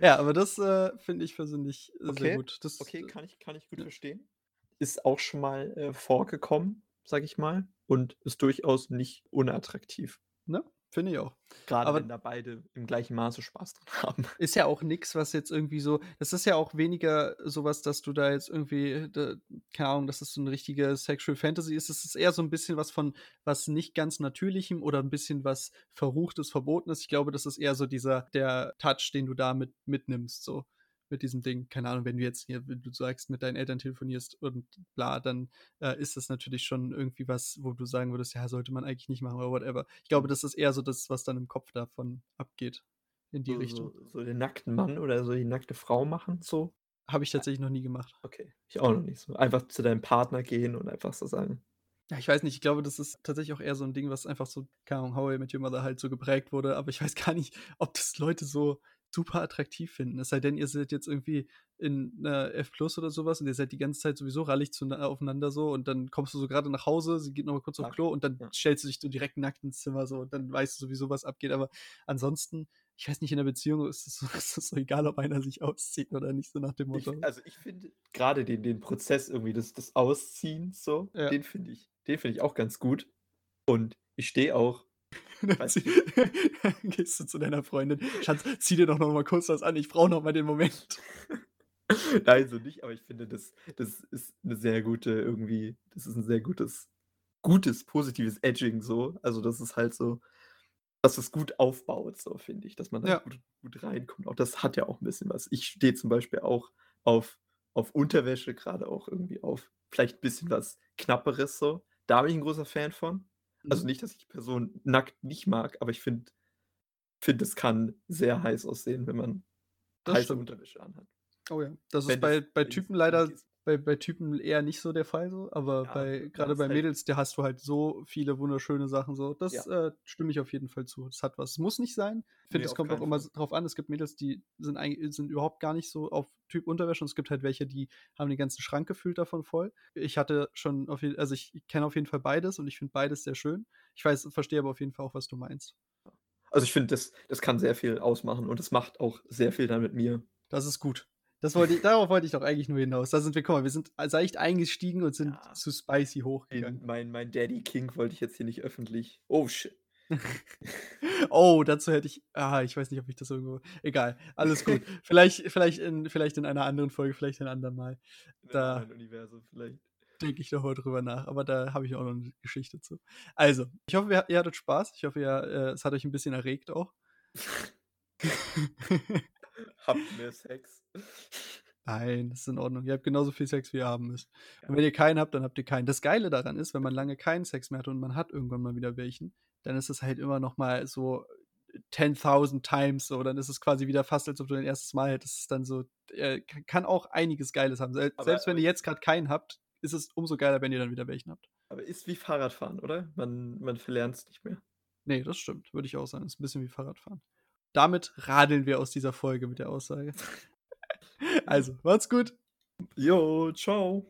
Ja, aber das, äh, finde ich persönlich sehr
Okay,
gut. Das,
okay,
äh
kann ich kann ich gut
ja.
verstehen. Ist auch schon mal, äh, vorgekommen, sage ich mal, und ist durchaus nicht unattraktiv.
Ne, finde ich auch.
Grade
Aber
wenn da beide im gleichen Maße Spaß dran haben.
ist ja auch nix, was jetzt irgendwie so das ist ja auch weniger so was, dass du da jetzt irgendwie d keine Ahnung, dass das so 'ne richtige Sexual Fantasy ist. Das ist eher so 'n bisschen was von was nicht ganz Natürlichem oder 'n bisschen was Verruchtes, Verbotenes. Ich glaube, das ist eher so dieser der Touch, den du da mit mitnimmst, so mit diesem Ding. Keine Ahnung, wenn du jetzt hier wenn du sagst, mit deinen Eltern telefonierst und bla, dann, äh, ist das natürlich schon irgendwie was, wo du sagen würdest: „Ja, sollte man eigentlich nicht machen“ oder whatever. Ich glaube,
Mhm.
das ist eher so das, was dann im Kopf davon abgeht in die
So
Richtung.
so so den nackten Mann oder so die nackte Frau machen, so?
Habe ich tatsächlich noch nie gemacht.
Okay, ich auch noch nicht so. Einfach zu deinem Partner gehen und einfach so sagen
Ja, ich weiß nicht, ich glaube, das ist tatsächlich auch eher so 'n Ding, was einfach so, keine Ahnung, How I Met Your Mother halt so geprägt wurde, aber ich weiß gar nicht, ob das Leute so super attraktiv finden. Es sei denn, ihr seid jetzt irgendwie in 'ner F+ oder so was und ihr seid die ganze Zeit sowieso rallig aufeinander so und dann kommst du so grade nach Hause, sie geht noch mal kurz auf
Zack,
Klo und dann
ja.
stellst du dich so direkt nackt ins Zimmer so und dann weißt du sowieso, was abgeht. Aber ansonsten, ich weiß nicht, in 'ner Beziehung ist es so ist das so egal, ob einer sich auszieht oder nicht, so nach dem
Ich
Motto.
also, ich finde grade den den Prozess irgendwie des des Ausziehens so,
Ja.
den finde ich den finde ich auch ganz gut. Und ich stehe auch
Dann
weiß
zieh
nicht
gehst du zu deiner Freundin: „Schatz, zieh dir doch noch mal kurz was an, ich brauche noch mal den Moment.“
Nein, so nicht, aber ich finde, das das ist 'ne sehr gute irgendwie das ist 'n sehr gutes gutes, positives Edging so. Also, das ist halt so dass es gut aufbaut so, finde ich, dass man da
Ja.
gut gut reinkommt. Auch das hat ja auch 'n bisschen was. Ich stehe zum Beispiel auch auf auf Unterwäsche, grade auch irgendwie auf vielleicht bisschen was Knapperes so. Da bin ich 'n großer Fan von. Also,
Mhm.
nicht, dass ich die Person nackt nicht mag, aber ich finde finde, es kann sehr heiß aussehen, wenn man
Das
heiße
stimmt.
Unterwäsche anhat.
Oh ja, das ist
Wenn das
bei bei Typen leider
ist.
Bei bei Typen eher nicht so der Fall so, aber
Ja,
bei
hast
bei Mädels, da hast du halt so viele wunderschöne Sachen so. Das,
Ja.
äh, stimme ich auf jeden Fall zu. Das hat was. Es muss nicht sein. Ich finde, es
auf
kommt auch immer drauf an. Es gibt Mädels, die sind sind überhaupt gar nicht so auf Typ Unterwäsche und es gibt halt welche, die haben den ganzen Schrank gefühlt davon voll. Ich hatte schon auf je also, ich kenne auf jeden Fall beides und ich finde beides sehr schön. Ich weiß verstehe aber auf jeden Fall auch, was du meinst.
Also, ich finde, das das kann sehr viel ausmachen und es macht auch sehr viel dann mit mir.
Das ist gut. Das wollte ich darauf wollte ich doch eigentlich nur hinaus. Da sind wir guck mal, wir sind seicht eingestiegen und sind
Ja.
zu spicy hochgegangen.
Mein mein Daddy Kink wollte ich jetzt hier nicht öffentlich oh shit.
Oh, dazu hätte ich ah, ich weiß nicht, ob ich das irgendwo egal, alles gut. Vielleicht vielleicht in vielleicht in einer anderen Folge, vielleicht ein andermal. Da
Universum vielleicht.
denke ich noch mal drüber nach, aber da habe ich auch noch 'ne Geschichte zu. Also, ich hoffe, ihr hattet Spaß. Ich hoffe, ihr äh, es hat euch 'n bisschen erregt auch.
Habt mehr Sex?
Nein, das ist in Ordnung. Ihr habt genauso viel Sex, wie ihr haben müsst. Und
Ja.
wenn ihr keinen habt, dann habt ihr keinen. Das Geile daran ist, wenn man lange keinen Sex mehr hatte und man hat irgendwann mal wieder welchen, dann ist es halt immer noch mal so 10.000 times so. Dann ist es quasi wieder fast, als ob du dein 1. Mal hättest. Das ist dann so äh, kann auch einiges Geiles haben. Sel
Aber
selbst wenn
aber
ihr jetzt grad keinen habt, ist es umso geiler, wenn ihr dann wieder welchen habt.
Aber ist wie Fahrradfahren, oder? Man man verlernt's nicht mehr.
Ne, das stimmt, würde ich auch sagen. Ist 'n bisschen wie Fahrradfahren. Damit radeln wir aus dieser Folge mit der Aussage. Also, macht's gut.
Jo, tschau.